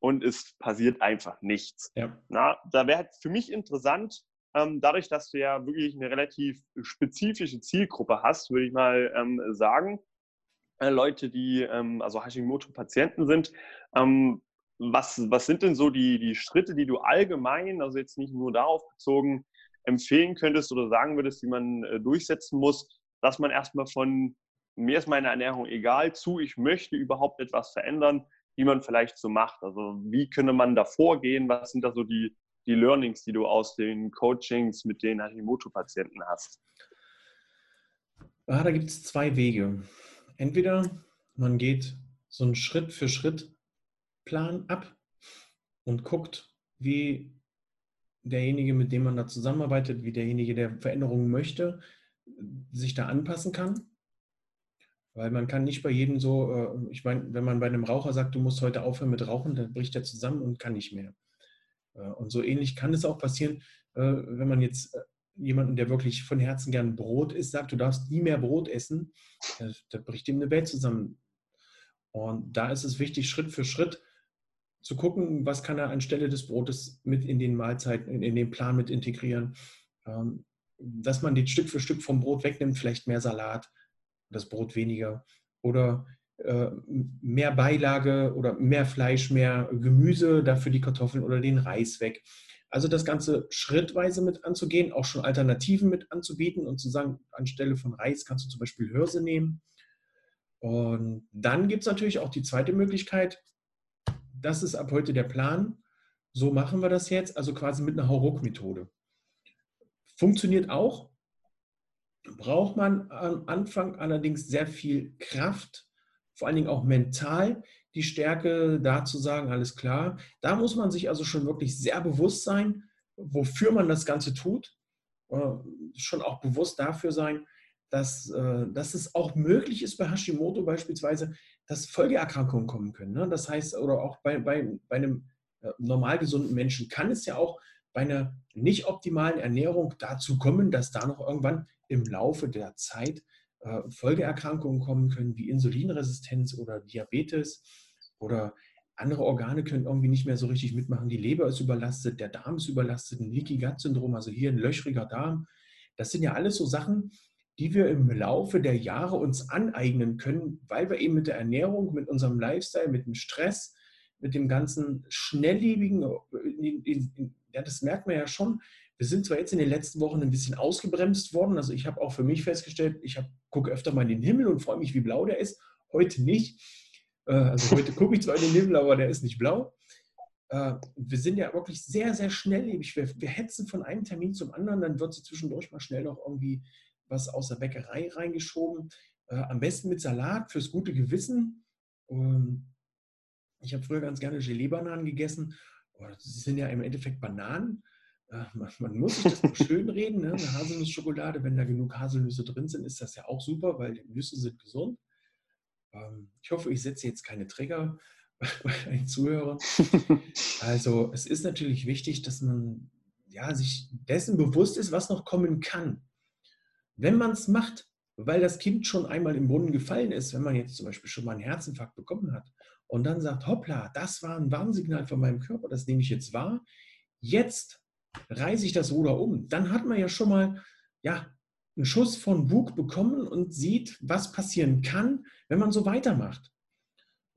und es passiert einfach nichts. Ja. Na, da wäre für mich interessant, ähm, dadurch, dass du ja wirklich eine relativ spezifische Zielgruppe hast, würde ich mal ähm, sagen, äh, Leute, die ähm, also Hashimoto-Patienten sind, ähm, was, was sind denn so die, die Schritte, die du allgemein, also jetzt nicht nur darauf bezogen, empfehlen könntest oder sagen würdest, die man äh, durchsetzen muss, dass man erstmal von mir ist meine Ernährung egal zu, ich möchte überhaupt etwas verändern, wie man vielleicht so macht. Also wie könnte man da vorgehen? Was sind da so die, die Learnings, die du aus den Coachings mit den Hashimoto-Patienten hast? Ah, da gibt es zwei Wege. Entweder man geht so einen Schritt für Schritt Plan ab und guckt, wie derjenige, mit dem man da zusammenarbeitet, wie derjenige, der Veränderungen möchte, sich da anpassen kann. Weil man kann nicht bei jedem so, äh, ich meine, wenn man bei einem Raucher sagt, du musst heute aufhören mit Rauchen, dann bricht er zusammen und kann nicht mehr. Äh, und so ähnlich kann es auch passieren, äh, wenn man jetzt jemanden, der wirklich von Herzen gern Brot isst, sagt, du darfst nie mehr Brot essen, da bricht ihm eine Welt zusammen. Und da ist es wichtig, Schritt für Schritt zu gucken, was kann er anstelle des Brotes mit in den Mahlzeiten, in den Plan mit integrieren. Ähm, dass man den Stück für Stück vom Brot wegnimmt, vielleicht mehr Salat, das Brot weniger oder äh, mehr Beilage oder mehr Fleisch, mehr Gemüse, dafür die Kartoffeln oder den Reis weg. Also das Ganze schrittweise mit anzugehen, auch schon Alternativen mit anzubieten und zu sagen, anstelle von Reis kannst du zum Beispiel Hirse nehmen. Und dann gibt es natürlich auch die zweite Möglichkeit, das ist ab heute der Plan. So machen wir das jetzt, also quasi mit einer Hauruck-Methode. Funktioniert auch, braucht man am Anfang allerdings sehr viel Kraft, vor allen Dingen auch mental, die Stärke da zu sagen, alles klar. Da muss man sich also schon wirklich sehr bewusst sein, wofür man das Ganze tut. Äh, schon auch bewusst dafür sein, dass, äh, dass es auch möglich ist bei Hashimoto beispielsweise, dass Folgeerkrankungen kommen können. Ne? Das heißt, oder auch bei, bei, bei einem äh, normal gesunden Menschen kann es ja auch bei einer nicht optimalen Ernährung dazu kommen, dass da noch irgendwann im Laufe der Zeit äh, Folgeerkrankungen kommen können, wie Insulinresistenz oder Diabetes oder andere Organe können irgendwie nicht mehr so richtig mitmachen. Die Leber ist überlastet, der Darm ist überlastet, ein Leaky Gut Syndrom, also hier ein löchriger Darm. Das sind ja alles so Sachen, die wir im Laufe der Jahre uns aneignen können, weil wir eben mit der Ernährung, mit unserem Lifestyle, mit dem Stress, mit dem ganzen schnelllebigen, ja, das merkt man ja schon. Wir sind zwar jetzt in den letzten Wochen ein bisschen ausgebremst worden, also ich habe auch für mich festgestellt, ich gucke öfter mal in den Himmel und freue mich, wie blau der ist. Heute nicht. Äh, also heute gucke ich zwar in den Himmel, aber der ist nicht blau. Äh, wir sind ja wirklich sehr, sehr schnelllebig. Wir, wir hetzen von einem Termin zum anderen, dann wird sie zwischendurch mal schnell noch irgendwie was aus der Bäckerei reingeschoben. Äh, am besten mit Salat fürs gute Gewissen. Ähm, ich habe früher ganz gerne Gelee-Bananen gegessen. Oh, sie sind ja im Endeffekt Bananen. Äh, man, muss sich das schön reden. Ne? Eine Haselnussschokolade, wenn da genug Haselnüsse drin sind, ist das ja auch super, weil die Nüsse sind gesund. Ähm, ich hoffe, ich setze jetzt keine Trigger bei den Zuhörern. Also es ist natürlich wichtig, dass man ja, sich dessen bewusst ist, was noch kommen kann. Wenn man es macht, weil das Kind schon einmal im Brunnen gefallen ist, wenn man jetzt zum Beispiel schon mal einen Herzinfarkt bekommen hat und dann sagt, hoppla, das war ein Warnsignal von meinem Körper, das nehme ich jetzt wahr, jetzt reiße ich das Ruder um, dann hat man ja schon mal ja, einen Schuss von Bug bekommen und sieht, was passieren kann, wenn man so weitermacht.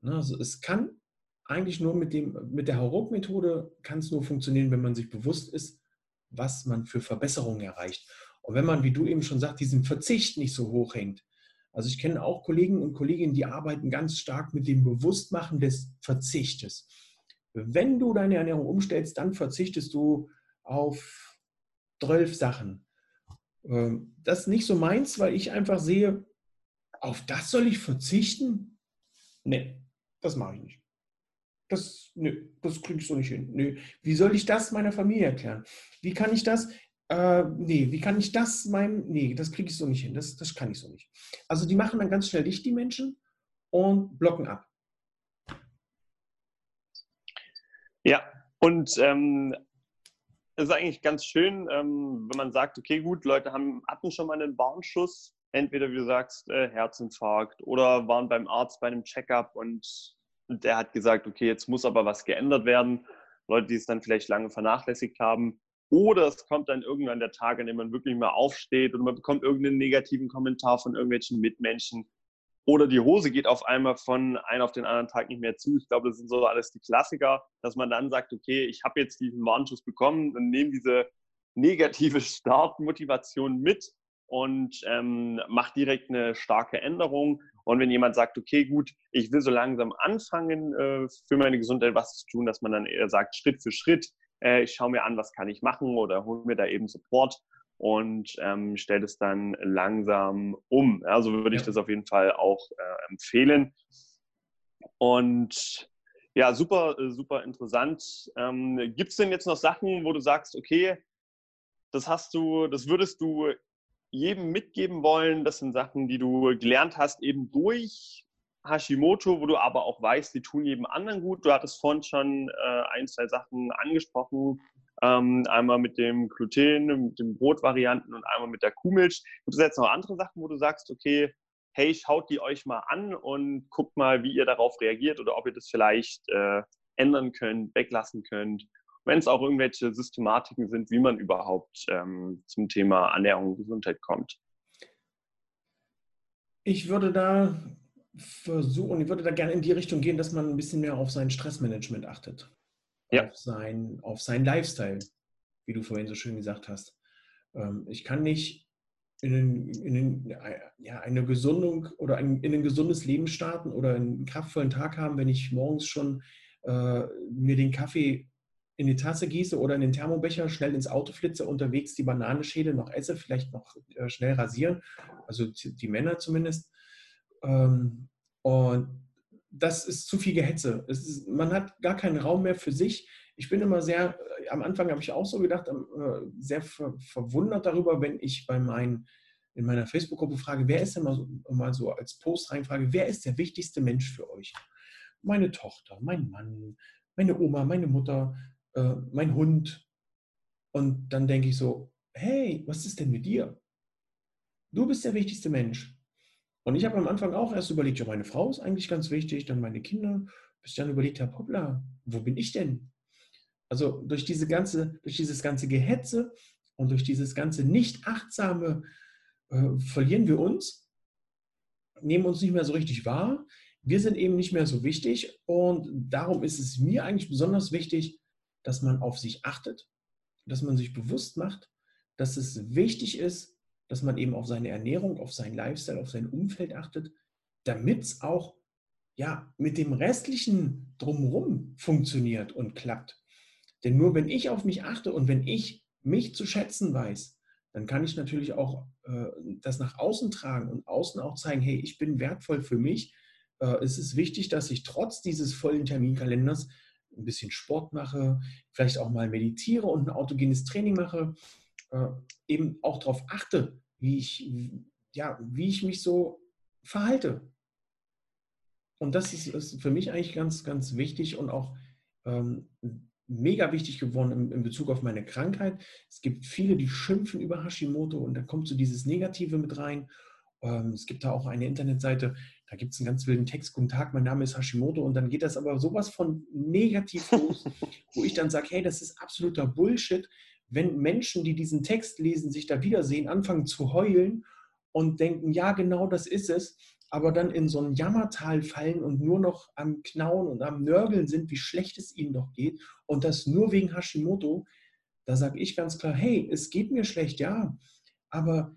Also es kann eigentlich nur mit, dem, mit der Hauruck-Methode kann es nur funktionieren, wenn man sich bewusst ist, was man für Verbesserungen erreicht. Und wenn man, wie du eben schon sagst, diesen Verzicht nicht so hoch hängt. Also ich kenne auch Kollegen und Kolleginnen, die arbeiten ganz stark mit dem Bewusstmachen des Verzichtes. Wenn du deine Ernährung umstellst, dann verzichtest du auf zwölf Sachen. Ähm, das ist nicht so meins, weil ich einfach sehe, auf das soll ich verzichten? Nee, das mache ich nicht. Das, nö, das kriege ich so nicht hin. Nö. Wie soll ich das meiner Familie erklären? Wie kann ich das? Äh, nee, wie kann ich das meinem, nee, das kriege ich so nicht hin, das, das kann ich so nicht. Also die machen dann ganz schnell dicht, die Menschen, und blocken ab. Ja, und ähm, es ist eigentlich ganz schön, ähm, wenn man sagt, okay, gut, Leute haben, hatten schon mal einen Warnschuss, entweder wie du sagst, äh, Herzinfarkt oder waren beim Arzt bei einem Checkup und der hat gesagt, okay, jetzt muss aber was geändert werden. Leute, die es dann vielleicht lange vernachlässigt haben. Oder es kommt dann irgendwann der Tag, an dem man wirklich mal aufsteht und man bekommt irgendeinen negativen Kommentar von irgendwelchen Mitmenschen. Oder die Hose geht auf einmal von einem auf den anderen Tag nicht mehr zu. Ich glaube, das sind so alles die Klassiker, dass man dann sagt, okay, ich habe jetzt diesen Warnschuss bekommen und nehme diese negative Startmotivation mit und ähm, mache direkt eine starke Änderung. Und wenn jemand sagt, okay, gut, ich will so langsam anfangen, äh, für meine Gesundheit was zu tun, dass man dann eher sagt, Schritt für Schritt, äh, ich schaue mir an, was kann ich machen oder hole mir da eben Support und ähm, stelle es dann langsam um. Also würde ich das auf jeden Fall auch äh, empfehlen. Und ja, super, super interessant. Ähm, Gibt es denn jetzt noch Sachen, wo du sagst, okay, das hast du, das würdest du jedem mitgeben wollen? Das sind Sachen, die du gelernt hast, eben durch Hashimoto, wo du aber auch weißt, die tun jedem anderen gut. Du hattest vorhin schon äh, ein, zwei Sachen angesprochen. Ähm, einmal mit dem Gluten, mit den Brotvarianten und einmal mit der Kuhmilch. Gibt es jetzt noch andere Sachen, wo du sagst, okay, hey, schaut die euch mal an und guckt mal, wie ihr darauf reagiert oder ob ihr das vielleicht äh, ändern könnt, weglassen könnt. Wenn es auch irgendwelche Systematiken sind, wie man überhaupt ähm, zum Thema Ernährung und Gesundheit kommt. Ich würde da versuchen, ich würde da gerne in die Richtung gehen, dass man ein bisschen mehr auf sein Stressmanagement achtet. Ja. Auf, sein, auf seinen Lifestyle, wie du vorhin so schön gesagt hast. Ähm, ich kann nicht in, in, ja, eine Gesundung oder ein, in ein gesundes Leben starten oder einen kraftvollen Tag haben, wenn ich morgens schon äh, mir den Kaffee in die Tasse gieße oder in den Thermobecher, schnell ins Auto flitze, unterwegs die Banane schäle, noch esse, vielleicht noch äh, schnell rasieren, also die Männer zumindest. Ähm, und das ist zu viel Gehetze. Ist, man hat gar keinen Raum mehr für sich. Ich bin immer sehr, äh, am Anfang habe ich auch so gedacht, äh, sehr ver, verwundert darüber, wenn ich bei meinen, in meiner Facebook-Gruppe frage, wer ist denn mal so, mal so als Post reinfrage, wer ist der wichtigste Mensch für euch? Meine Tochter, mein Mann, meine Oma, meine Mutter, äh, mein Hund. Und dann denke ich so, hey, was ist denn mit dir? Du bist der wichtigste Mensch. Und ich habe am Anfang auch erst überlegt, ja, meine Frau ist eigentlich ganz wichtig, dann meine Kinder, bis dann überlegt habe, hoppla, wo bin ich denn? Also durch, diese ganze, durch dieses ganze Gehetze und durch dieses ganze nicht achtsame äh, verlieren wir uns, nehmen uns nicht mehr so richtig wahr. Wir sind eben nicht mehr so wichtig und darum ist es mir eigentlich besonders wichtig, dass man auf sich achtet, dass man sich bewusst macht, dass es wichtig ist, dass man eben auf seine Ernährung, auf seinen Lifestyle, auf sein Umfeld achtet, damit es auch ja, mit dem restlichen drumherum funktioniert und klappt. Denn nur wenn ich auf mich achte und wenn ich mich zu schätzen weiß, dann kann ich natürlich auch äh, das nach außen tragen und außen auch zeigen, hey, ich bin wertvoll für mich. Äh, es ist wichtig, dass ich trotz dieses vollen Terminkalenders ein bisschen Sport mache, vielleicht auch mal meditiere und ein autogenes Training mache, äh, eben auch darauf achte, wie ich, ja, wie ich mich so verhalte. Und das ist, ist für mich eigentlich ganz, ganz wichtig und auch ähm, mega wichtig geworden in, in, Bezug auf meine Krankheit. Es gibt viele, die schimpfen über Hashimoto und da kommt so dieses Negative mit rein. Ähm, es gibt da auch eine Internetseite, da gibt es einen ganz wilden Text, guten Tag, mein Name ist Hashimoto und dann geht das aber sowas von negativ los, wo ich dann sage, hey, das ist absoluter Bullshit, wenn Menschen, die diesen Text lesen, sich da wiedersehen, anfangen zu heulen und denken, ja, genau das ist es, aber dann in so ein Jammertal fallen und nur noch am Knauen und am Nörgeln sind, wie schlecht es ihnen doch geht und das nur wegen Hashimoto, da sage ich ganz klar, hey, es geht mir schlecht, ja, aber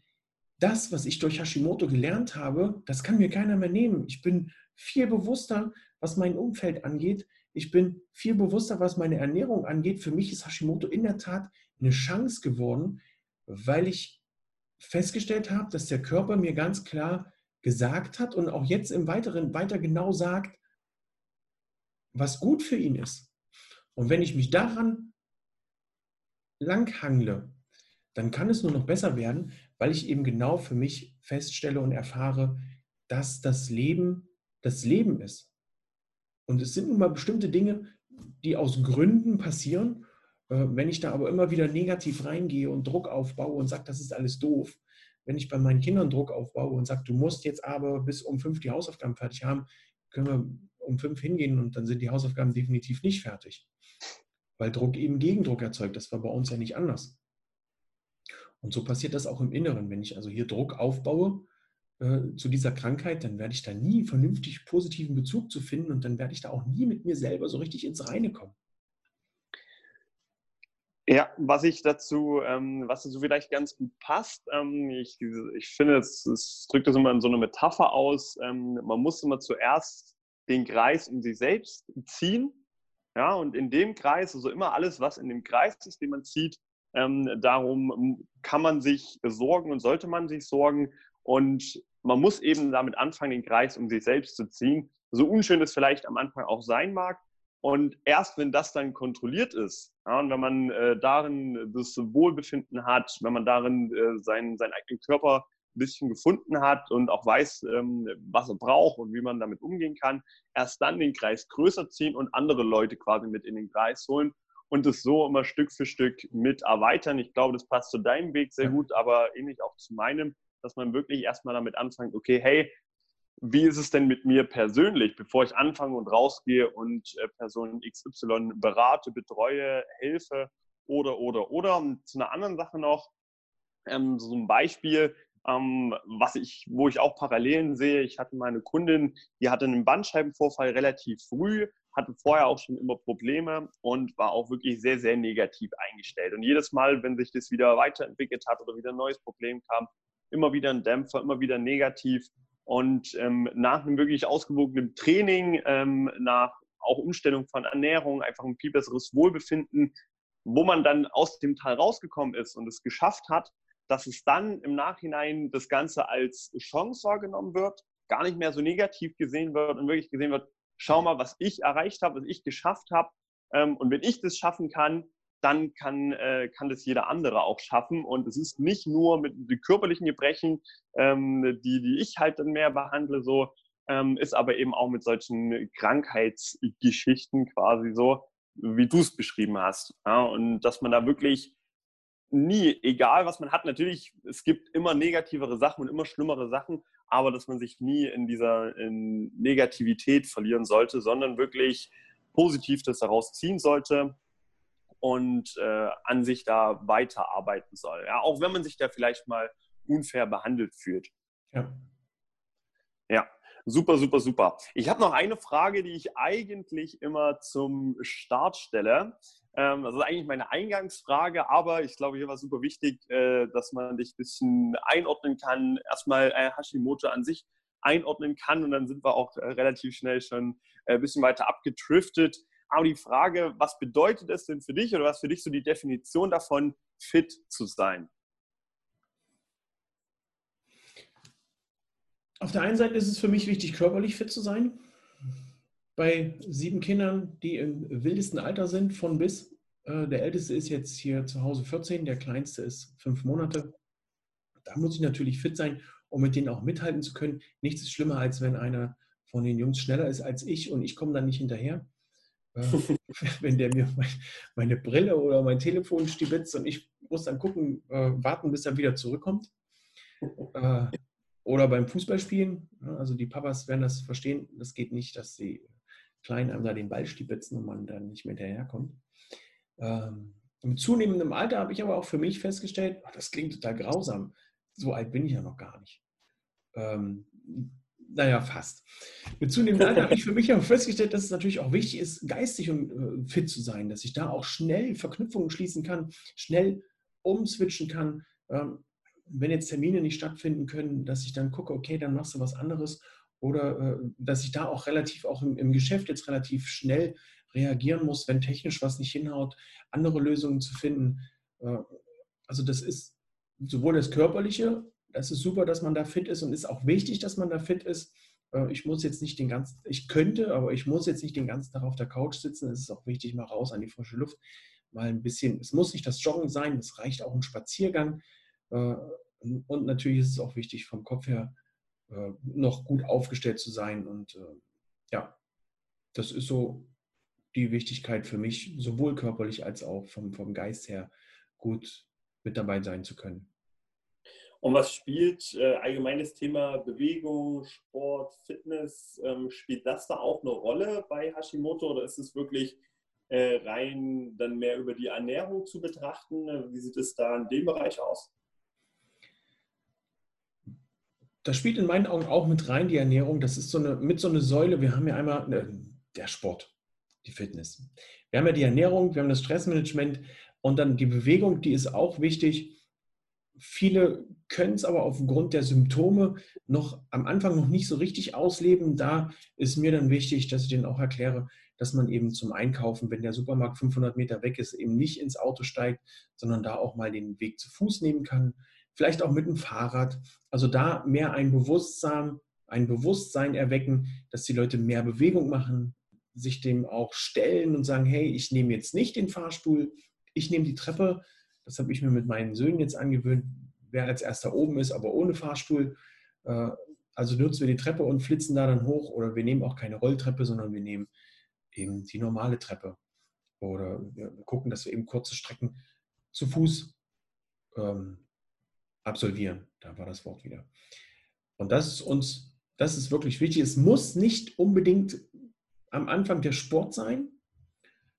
das, was ich durch Hashimoto gelernt habe, das kann mir keiner mehr nehmen. Ich bin viel bewusster, was mein Umfeld angeht. Ich bin viel bewusster, was meine Ernährung angeht. Für mich ist Hashimoto in der Tat eine Chance geworden, weil ich festgestellt habe, dass der Körper mir ganz klar gesagt hat und auch jetzt im Weiteren weiter genau sagt, was gut für ihn ist. Und wenn ich mich daran langhangle, dann kann es nur noch besser werden, weil ich eben genau für mich feststelle und erfahre, dass das Leben das Leben ist. Und es sind nun mal bestimmte Dinge, die aus Gründen passieren. Äh, wenn ich da aber immer wieder negativ reingehe und Druck aufbaue und sage, das ist alles doof, wenn ich bei meinen Kindern Druck aufbaue und sage, du musst jetzt aber bis um fünf die Hausaufgaben fertig haben, können wir um fünf hingehen und dann sind die Hausaufgaben definitiv nicht fertig. Weil Druck eben Gegendruck erzeugt. Das war bei uns ja nicht anders. Und so passiert das auch im Inneren. Wenn ich also hier Druck aufbaue äh, zu dieser Krankheit, dann werde ich da nie vernünftig positiven Bezug zu finden und dann werde ich da auch nie mit mir selber so richtig ins Reine kommen. Ja, was ich dazu, ähm, was dazu vielleicht ganz gut passt, ähm, ich, ich finde, es, es, drückt das immer in so eine Metapher aus. Ähm, man muss immer zuerst den Kreis um sich selbst ziehen. Ja, und in dem Kreis, also immer alles, was in dem Kreis ist, den man zieht, ähm, darum kann man sich sorgen und sollte man sich sorgen. Und man muss eben damit anfangen, den Kreis um sich selbst zu ziehen. So unschön es vielleicht am Anfang auch sein mag, und erst wenn das dann kontrolliert ist, ja, und wenn man äh, darin das Wohlbefinden hat, wenn man darin äh, seinen, seinen eigenen Körper ein bisschen gefunden hat und auch weiß, ähm, was er braucht und wie man damit umgehen kann, erst dann den Kreis größer ziehen und andere Leute quasi mit in den Kreis holen und es so immer Stück für Stück mit erweitern. Ich glaube, das passt zu deinem Weg sehr gut, aber ähnlich auch zu meinem, dass man wirklich erstmal damit anfängt, okay, hey, wie ist es denn mit mir persönlich, bevor ich anfange und rausgehe und äh, Person XY berate, betreue, helfe oder, oder, oder. Und zu einer anderen Sache noch, ähm, so ein Beispiel, ähm, was ich, wo ich auch Parallelen sehe. Ich hatte meine Kundin, die hatte einen Bandscheibenvorfall relativ früh, hatte vorher auch schon immer Probleme und war auch wirklich sehr, sehr negativ eingestellt. Und jedes Mal, wenn sich das wieder weiterentwickelt hat oder wieder ein neues Problem kam, immer wieder ein Dämpfer, immer wieder negativ. Und ähm, nach einem wirklich ausgewogenen Training, ähm, nach auch Umstellung von Ernährung, einfach ein viel besseres Wohlbefinden, wo man dann aus dem Tal rausgekommen ist und es geschafft hat, dass es dann im Nachhinein das Ganze als Chance wahrgenommen wird, gar nicht mehr so negativ gesehen wird und wirklich gesehen wird, schau mal, was ich erreicht habe, was ich geschafft habe. Ähm, und wenn ich das schaffen kann, dann kann, äh, kann das jeder andere auch schaffen. Und es ist nicht nur mit den körperlichen Gebrechen, ähm, die, die ich halt dann mehr behandle, so, ähm, ist aber eben auch mit solchen Krankheitsgeschichten quasi so, wie du es beschrieben hast. Ja? Und dass man da wirklich nie, egal was man hat, natürlich, es gibt immer negativere Sachen und immer schlimmere Sachen, aber dass man sich nie in dieser in Negativität verlieren sollte, sondern wirklich positiv das daraus ziehen sollte und äh, an sich da weiterarbeiten soll. Ja, auch wenn man sich da vielleicht mal unfair behandelt fühlt. Ja. Ja, super, super, super. Ich habe noch eine Frage, die ich eigentlich immer zum Start stelle. Ähm, das ist eigentlich meine Eingangsfrage, aber ich glaube, hier war super wichtig, äh, dass man dich ein bisschen einordnen kann. Erstmal äh, Hashimoto an sich einordnen kann und dann sind wir auch äh, relativ schnell schon äh, ein bisschen weiter abgetriftet. Aber die Frage, was bedeutet es denn für dich oder was für dich so die Definition davon, fit zu sein? Auf der einen Seite ist es für mich wichtig, körperlich fit zu sein. Bei sieben Kindern, die im wildesten Alter sind, von bis. Äh, der älteste ist jetzt hier zu Hause 14, der kleinste ist fünf Monate. Da muss ich natürlich fit sein, um mit denen auch mithalten zu können. Nichts ist schlimmer, als wenn einer von den Jungs schneller ist als ich und ich komme dann nicht hinterher. Äh, wenn der mir meine Brille oder mein Telefon stibitzt und ich muss dann gucken, äh, warten, bis er wieder zurückkommt. Äh, oder beim Fußballspielen, also die Papas werden das verstehen, das geht nicht, dass die Kleinen einem da den Ball stibitzen und man dann nicht mehr hinterherkommt. Ähm, mit zunehmendem Alter habe ich aber auch für mich festgestellt, das klingt total grausam. So alt bin ich ja noch gar nicht. Ähm, naja, fast. Mit zunehmendem Alter habe ich für mich auch festgestellt, dass es natürlich auch wichtig ist, geistig und äh, fit zu sein, dass ich da auch schnell Verknüpfungen schließen kann, schnell umswitchen kann. Ähm, wenn jetzt Termine nicht stattfinden können, dass ich dann gucke, okay, dann machst du was anderes. Oder äh, dass ich da auch relativ, auch im, im Geschäft jetzt relativ schnell reagieren muss, wenn technisch was nicht hinhaut, andere Lösungen zu finden. Äh, also das ist sowohl das Körperliche es ist super, dass man da fit ist und ist auch wichtig, dass man da fit ist. Äh, ich muss jetzt nicht den ganzen, ich könnte, aber ich muss jetzt nicht den ganzen Tag auf der Couch sitzen. Es ist auch wichtig, mal raus an die frische Luft, mal ein bisschen. Es muss nicht das Joggen sein, es reicht auch ein Spaziergang. Äh, und natürlich ist es auch wichtig, vom Kopf her äh, noch gut aufgestellt zu sein. Und ja, das ist so die Wichtigkeit für mich, sowohl körperlich als auch vom, vom Geist her, gut mit dabei sein zu können. Und was spielt äh, allgemeines Thema Bewegung, Sport, Fitness, ähm, spielt das da auch eine Rolle bei Hashimoto oder ist es wirklich äh, rein dann mehr über die Ernährung zu betrachten? Wie sieht es da in dem Bereich aus? Das spielt in meinen Augen auch mit rein, die Ernährung. Das ist so eine, mit so eine Säule. Wir haben ja einmal äh, der Sport, die Fitness. Wir haben ja die Ernährung, wir haben das Stressmanagement und dann die Bewegung, die ist auch wichtig. Viele können es aber aufgrund der Symptome noch am Anfang noch nicht so richtig ausleben. Da ist mir dann wichtig, dass ich denen auch erkläre, dass man eben zum Einkaufen, wenn der Supermarkt 500 Meter weg ist, eben nicht ins Auto steigt, sondern da auch mal den Weg zu Fuß nehmen kann. Vielleicht auch mit dem Fahrrad. Also da mehr ein Bewusstsein, ein Bewusstsein erwecken, dass die Leute mehr Bewegung machen, sich dem auch stellen und sagen, hey, ich nehme jetzt nicht den Fahrstuhl, ich nehme die Treppe, das habe ich mir mit meinen Söhnen jetzt angewöhnt, wer als erster oben ist, aber ohne Fahrstuhl. Äh, also nutzen wir die Treppe und flitzen da dann hoch oder wir nehmen auch keine Rolltreppe, sondern wir nehmen eben die normale Treppe. Oder wir gucken, dass wir eben kurze Strecken zu Fuß ähm, absolvieren. Da war das Wort wieder. Und das ist uns, das ist wirklich wichtig. Es muss nicht unbedingt am Anfang der Sport sein,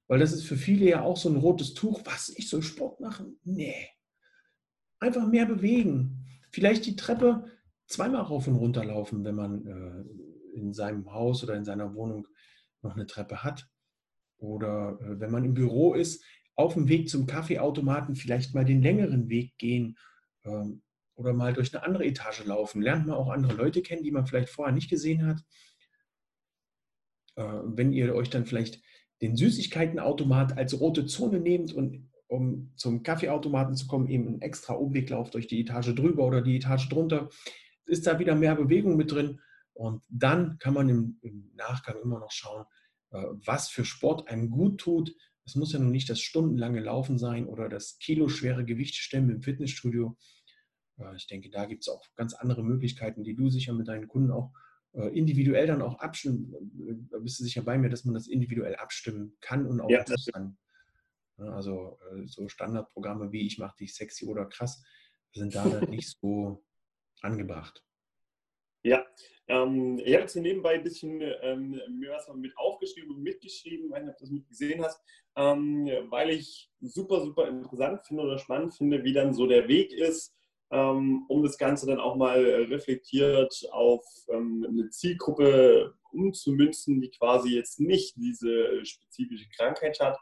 weil das ist für viele ja auch so ein rotes Tuch. Was, ich soll Sport machen? Nee. Einfach mehr bewegen. Vielleicht die Treppe zweimal rauf und runter laufen, wenn man äh, in seinem Haus oder in seiner Wohnung noch eine Treppe hat. Oder äh, wenn man im Büro ist, auf dem Weg zum Kaffeeautomaten vielleicht mal den längeren Weg gehen ähm, oder mal durch eine andere Etage laufen. Lernt man auch andere Leute kennen, die man vielleicht vorher nicht gesehen hat. Äh, wenn ihr euch dann vielleicht den Süßigkeitenautomat als rote Zone nehmt und um zum Kaffeeautomaten zu kommen, eben einen extra Umweg lauft durch die Etage drüber oder die Etage drunter, ist da wieder mehr Bewegung mit drin. Und dann kann man im, im Nachgang immer noch schauen, äh, was für Sport einem gut tut. Es muss ja nun nicht das stundenlange Laufen sein oder das kiloschwere Gewichte stemmen im Fitnessstudio. Äh, ich denke, da gibt es auch ganz andere Möglichkeiten, die du sicher mit deinen Kunden auch individuell dann auch abstimmen, äh, da bist du sicher bei mir, dass man das individuell abstimmen kann und auch ja, muss dann. Also äh, so Standardprogramme wie ich mache dich sexy oder krass sind da dann nicht so angebracht. Ja, ähm, ich habe jetzt hier nebenbei ein bisschen ähm, mir was mit aufgeschrieben und mitgeschrieben, wenn du das mitgesehen hast, ähm, weil ich super, super interessant finde oder spannend finde, wie dann so der Weg ist, um das Ganze dann auch mal reflektiert auf ähm, eine Zielgruppe umzumünzen, die quasi jetzt nicht diese spezifische Krankheit hat,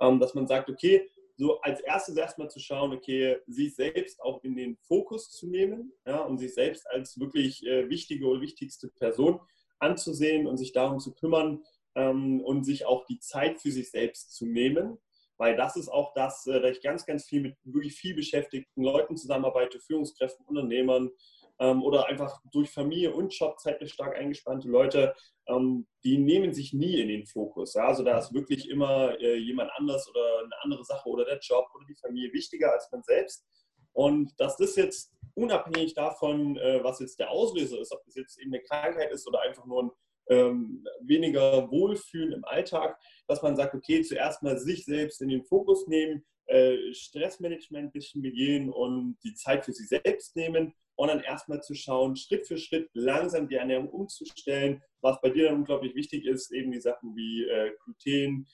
ähm, dass man sagt, okay, so als erstes erstmal zu schauen, okay, sich selbst auch in den Fokus zu nehmen ja, und sich selbst als wirklich äh, wichtige oder wichtigste Person anzusehen und sich darum zu kümmern ähm, und sich auch die Zeit für sich selbst zu nehmen weil das ist auch das, äh, da ich ganz, ganz viel mit wirklich viel beschäftigten Leuten zusammenarbeite, Führungskräften, Unternehmern ähm, oder einfach durch Familie und Job zeitlich stark eingespannte Leute, ähm, die nehmen sich nie in den Fokus. Ja? Also da ist wirklich immer äh, jemand anders oder eine andere Sache oder der Job oder die Familie wichtiger als man selbst. Und dass das jetzt unabhängig davon, äh, was jetzt der Auslöser ist, ob das jetzt eben eine Krankheit ist oder einfach nur ein ähm, weniger Wohlfühlen im Alltag, dass man sagt, okay, zuerst mal sich selbst in den Fokus nehmen, äh, Stressmanagement ein bisschen begehen und die Zeit für sich selbst nehmen und dann erstmal zu schauen, Schritt für Schritt langsam die Ernährung umzustellen. Was bei dir dann unglaublich wichtig ist, eben die Sachen wie äh, Gluten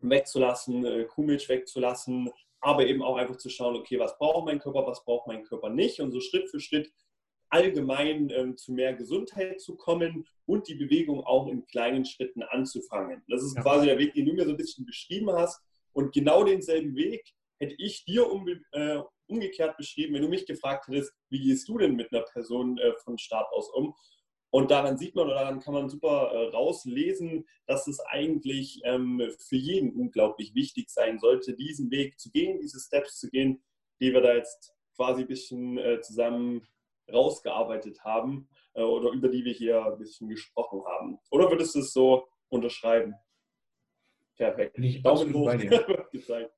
wegzulassen, äh, Kuhmilch wegzulassen, aber eben auch einfach zu schauen, okay, was braucht mein Körper, was braucht mein Körper nicht und so Schritt für Schritt allgemein ähm, zu mehr Gesundheit zu kommen und die Bewegung auch in kleinen Schritten anzufangen. Das ist ja. quasi der Weg, den du mir so ein bisschen beschrieben hast. Und genau denselben Weg hätte ich dir um, äh, umgekehrt beschrieben, wenn du mich gefragt hättest, wie gehst du denn mit einer Person äh, von Start aus um? Und daran sieht man oder daran kann man super äh, rauslesen, dass es eigentlich ähm, für jeden unglaublich wichtig sein sollte, diesen Weg zu gehen, diese Steps zu gehen, die wir da jetzt quasi ein bisschen äh, zusammen rausgearbeitet haben äh, oder über die wir hier ein bisschen gesprochen haben. Oder würdest du es so unterschreiben? Perfekt. Daumen hoch.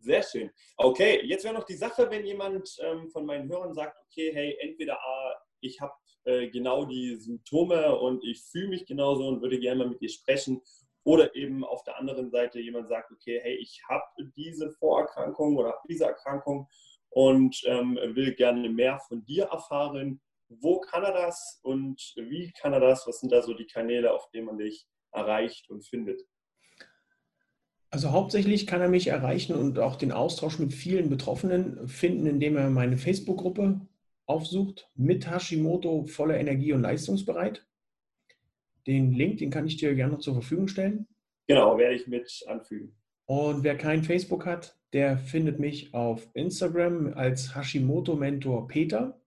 Sehr schön. Okay, jetzt wäre noch die Sache, wenn jemand ähm, von meinen Hörern sagt, okay, hey, entweder A, ich habe äh, genau die Symptome und ich fühle mich genauso und würde gerne mal mit dir sprechen. Oder eben auf der anderen Seite jemand sagt, okay, hey, ich habe diese Vorerkrankung oder habe diese Erkrankung und ähm, will gerne mehr von dir erfahren. Wo kann er das und wie kann er das? Was sind da so die Kanäle, auf denen man dich erreicht und findet? Also hauptsächlich kann er mich erreichen und auch den Austausch mit vielen Betroffenen finden, indem er meine Facebook-Gruppe aufsucht mit Hashimoto voller Energie und leistungsbereit. Den Link, den kann ich dir gerne zur Verfügung stellen. Genau, werde ich mit anfügen. Und wer kein Facebook hat, der findet mich auf Instagram als Hashimoto Mentor Peter.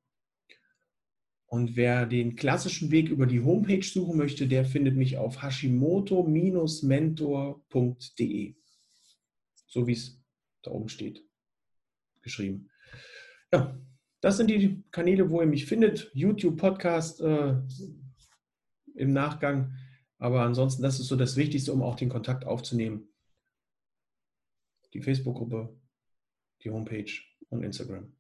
Und wer den klassischen Weg über die Homepage suchen möchte, der findet mich auf hashimoto-mentor.de. So wie es da oben steht, geschrieben. Ja, das sind die Kanäle, wo ihr mich findet. YouTube, Podcast äh, im Nachgang. Aber ansonsten, das ist so das Wichtigste, um auch den Kontakt aufzunehmen. Die Facebook-Gruppe, die Homepage und Instagram.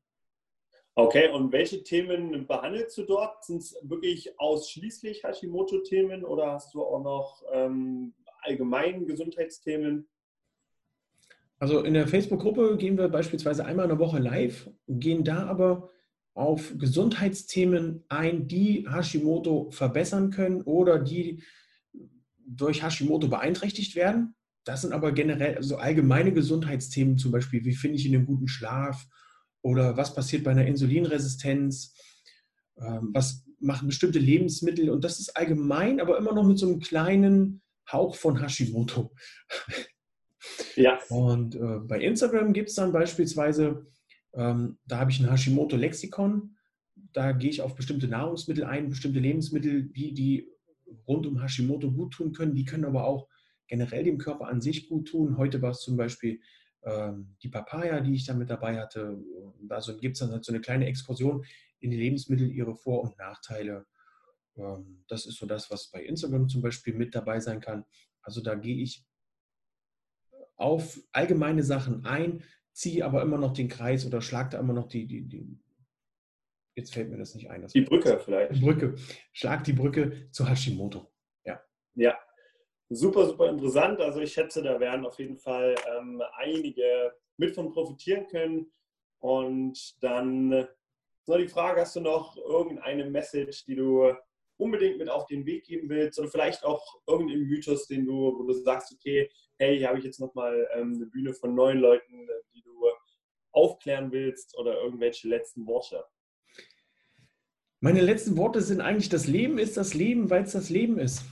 Okay, und welche Themen behandelst du dort? Sind es wirklich ausschließlich Hashimoto-Themen oder hast du auch noch ähm, allgemein Gesundheitsthemen? Also in der Facebook-Gruppe gehen wir beispielsweise einmal in der Woche live, gehen da aber auf Gesundheitsthemen ein, die Hashimoto verbessern können oder die durch Hashimoto beeinträchtigt werden. Das sind aber generell also allgemeine Gesundheitsthemen, zum Beispiel, wie finde ich einen guten Schlaf oder was passiert bei einer Insulinresistenz, ähm, was machen bestimmte Lebensmittel und das ist allgemein, aber immer noch mit so einem kleinen Hauch von Hashimoto. Ja. Und äh, bei Instagram gibt es dann beispielsweise ähm, da habe ich ein Hashimoto-Lexikon. Da gehe ich auf bestimmte Nahrungsmittel ein, bestimmte Lebensmittel, wie die rund um Hashimoto gut tun können. Die können aber auch generell dem Körper an sich gut tun. Heute war es zum Beispiel ähm, die Papaya, die ich da mit dabei hatte. Also gibt es dann halt so eine kleine Exkursion in die Lebensmittel, ihre Vor- und Nachteile. Ähm, das ist so das, was bei Instagram zum Beispiel mit dabei sein kann. Also da gehe ich auf allgemeine Sachen ein, ziehe aber immer noch den Kreis oder schlage da immer noch die, die, die jetzt fällt mir das nicht ein. Die Brücke vielleicht. Die Brücke. Schlag die Brücke zu Hashimoto. Ja. Ja. Super, super interessant. Also ich schätze, da werden auf jeden Fall ähm, einige mit von profitieren können. Und dann so die Frage, hast du noch irgendeine Message, die du unbedingt mit auf den Weg geben willst oder vielleicht auch irgendeinen Mythos, den du, wo du sagst, okay, hey, hier habe ich jetzt nochmal ähm, eine Bühne von neun Leuten, die du aufklären willst oder irgendwelche letzten Worte? Meine letzten Worte sind eigentlich, das Leben ist das Leben, weil es das Leben ist.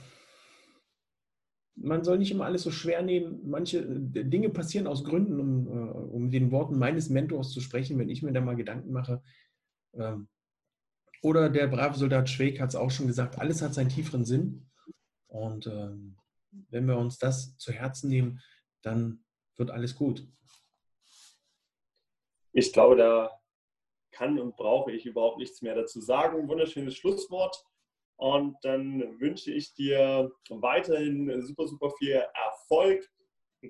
Man soll nicht immer alles so schwer nehmen. Manche äh, Dinge passieren aus Gründen, um, äh, um den Worten meines Mentors zu sprechen, wenn ich mir da mal Gedanken mache. Ähm, oder der brave Soldat Schweig hat es auch schon gesagt, alles hat seinen tieferen Sinn. Und ähm, wenn wir uns das zu Herzen nehmen, dann wird alles gut. Ich glaube, da kann und brauche ich überhaupt nichts mehr dazu sagen. Wunderschönes Schlusswort. Und dann wünsche ich dir weiterhin super, super viel Erfolg.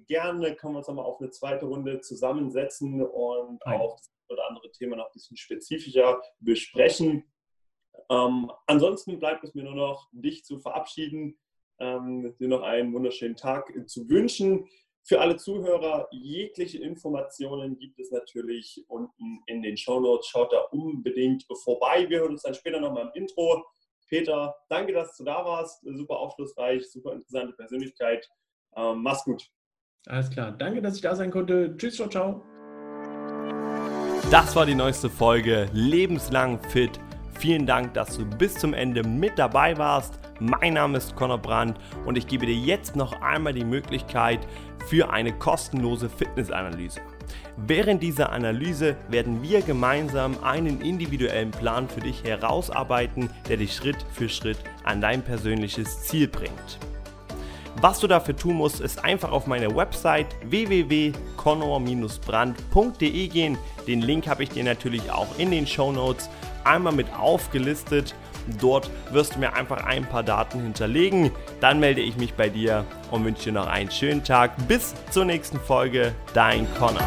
Gerne können wir uns nochmal auf eine zweite Runde zusammensetzen und Nein. auch das oder andere Thema noch ein bisschen spezifischer besprechen. Ähm, ansonsten bleibt es mir nur noch, dich zu verabschieden ähm, dir noch einen wunderschönen Tag zu wünschen. Für alle Zuhörer, jegliche Informationen gibt es natürlich unten in den Show Notes. Schaut da unbedingt vorbei. Wir hören uns dann später nochmal im Intro. Peter, danke, dass du da warst. Super aufschlussreich, super interessante Persönlichkeit. Ähm, mach's gut. Alles klar. Danke, dass ich da sein konnte. Tschüss, ciao, ciao. Das war die neueste Folge Lebenslang fit. Vielen Dank, dass du bis zum Ende mit dabei warst. Mein Name ist Conor Brandt und ich gebe dir jetzt noch einmal die Möglichkeit für eine kostenlose Fitnessanalyse. Während dieser Analyse werden wir gemeinsam einen individuellen Plan für dich herausarbeiten, der dich Schritt für Schritt an dein persönliches Ziel bringt. Was du dafür tun musst, ist einfach auf meine Website www.conor-brand.de gehen. Den Link habe ich dir natürlich auch in den Show Notes einmal mit aufgelistet Dort wirst du mir einfach ein paar Daten hinterlegen. Dann melde ich mich bei dir und wünsche dir noch einen schönen Tag. Bis zur nächsten Folge. Dein Connor.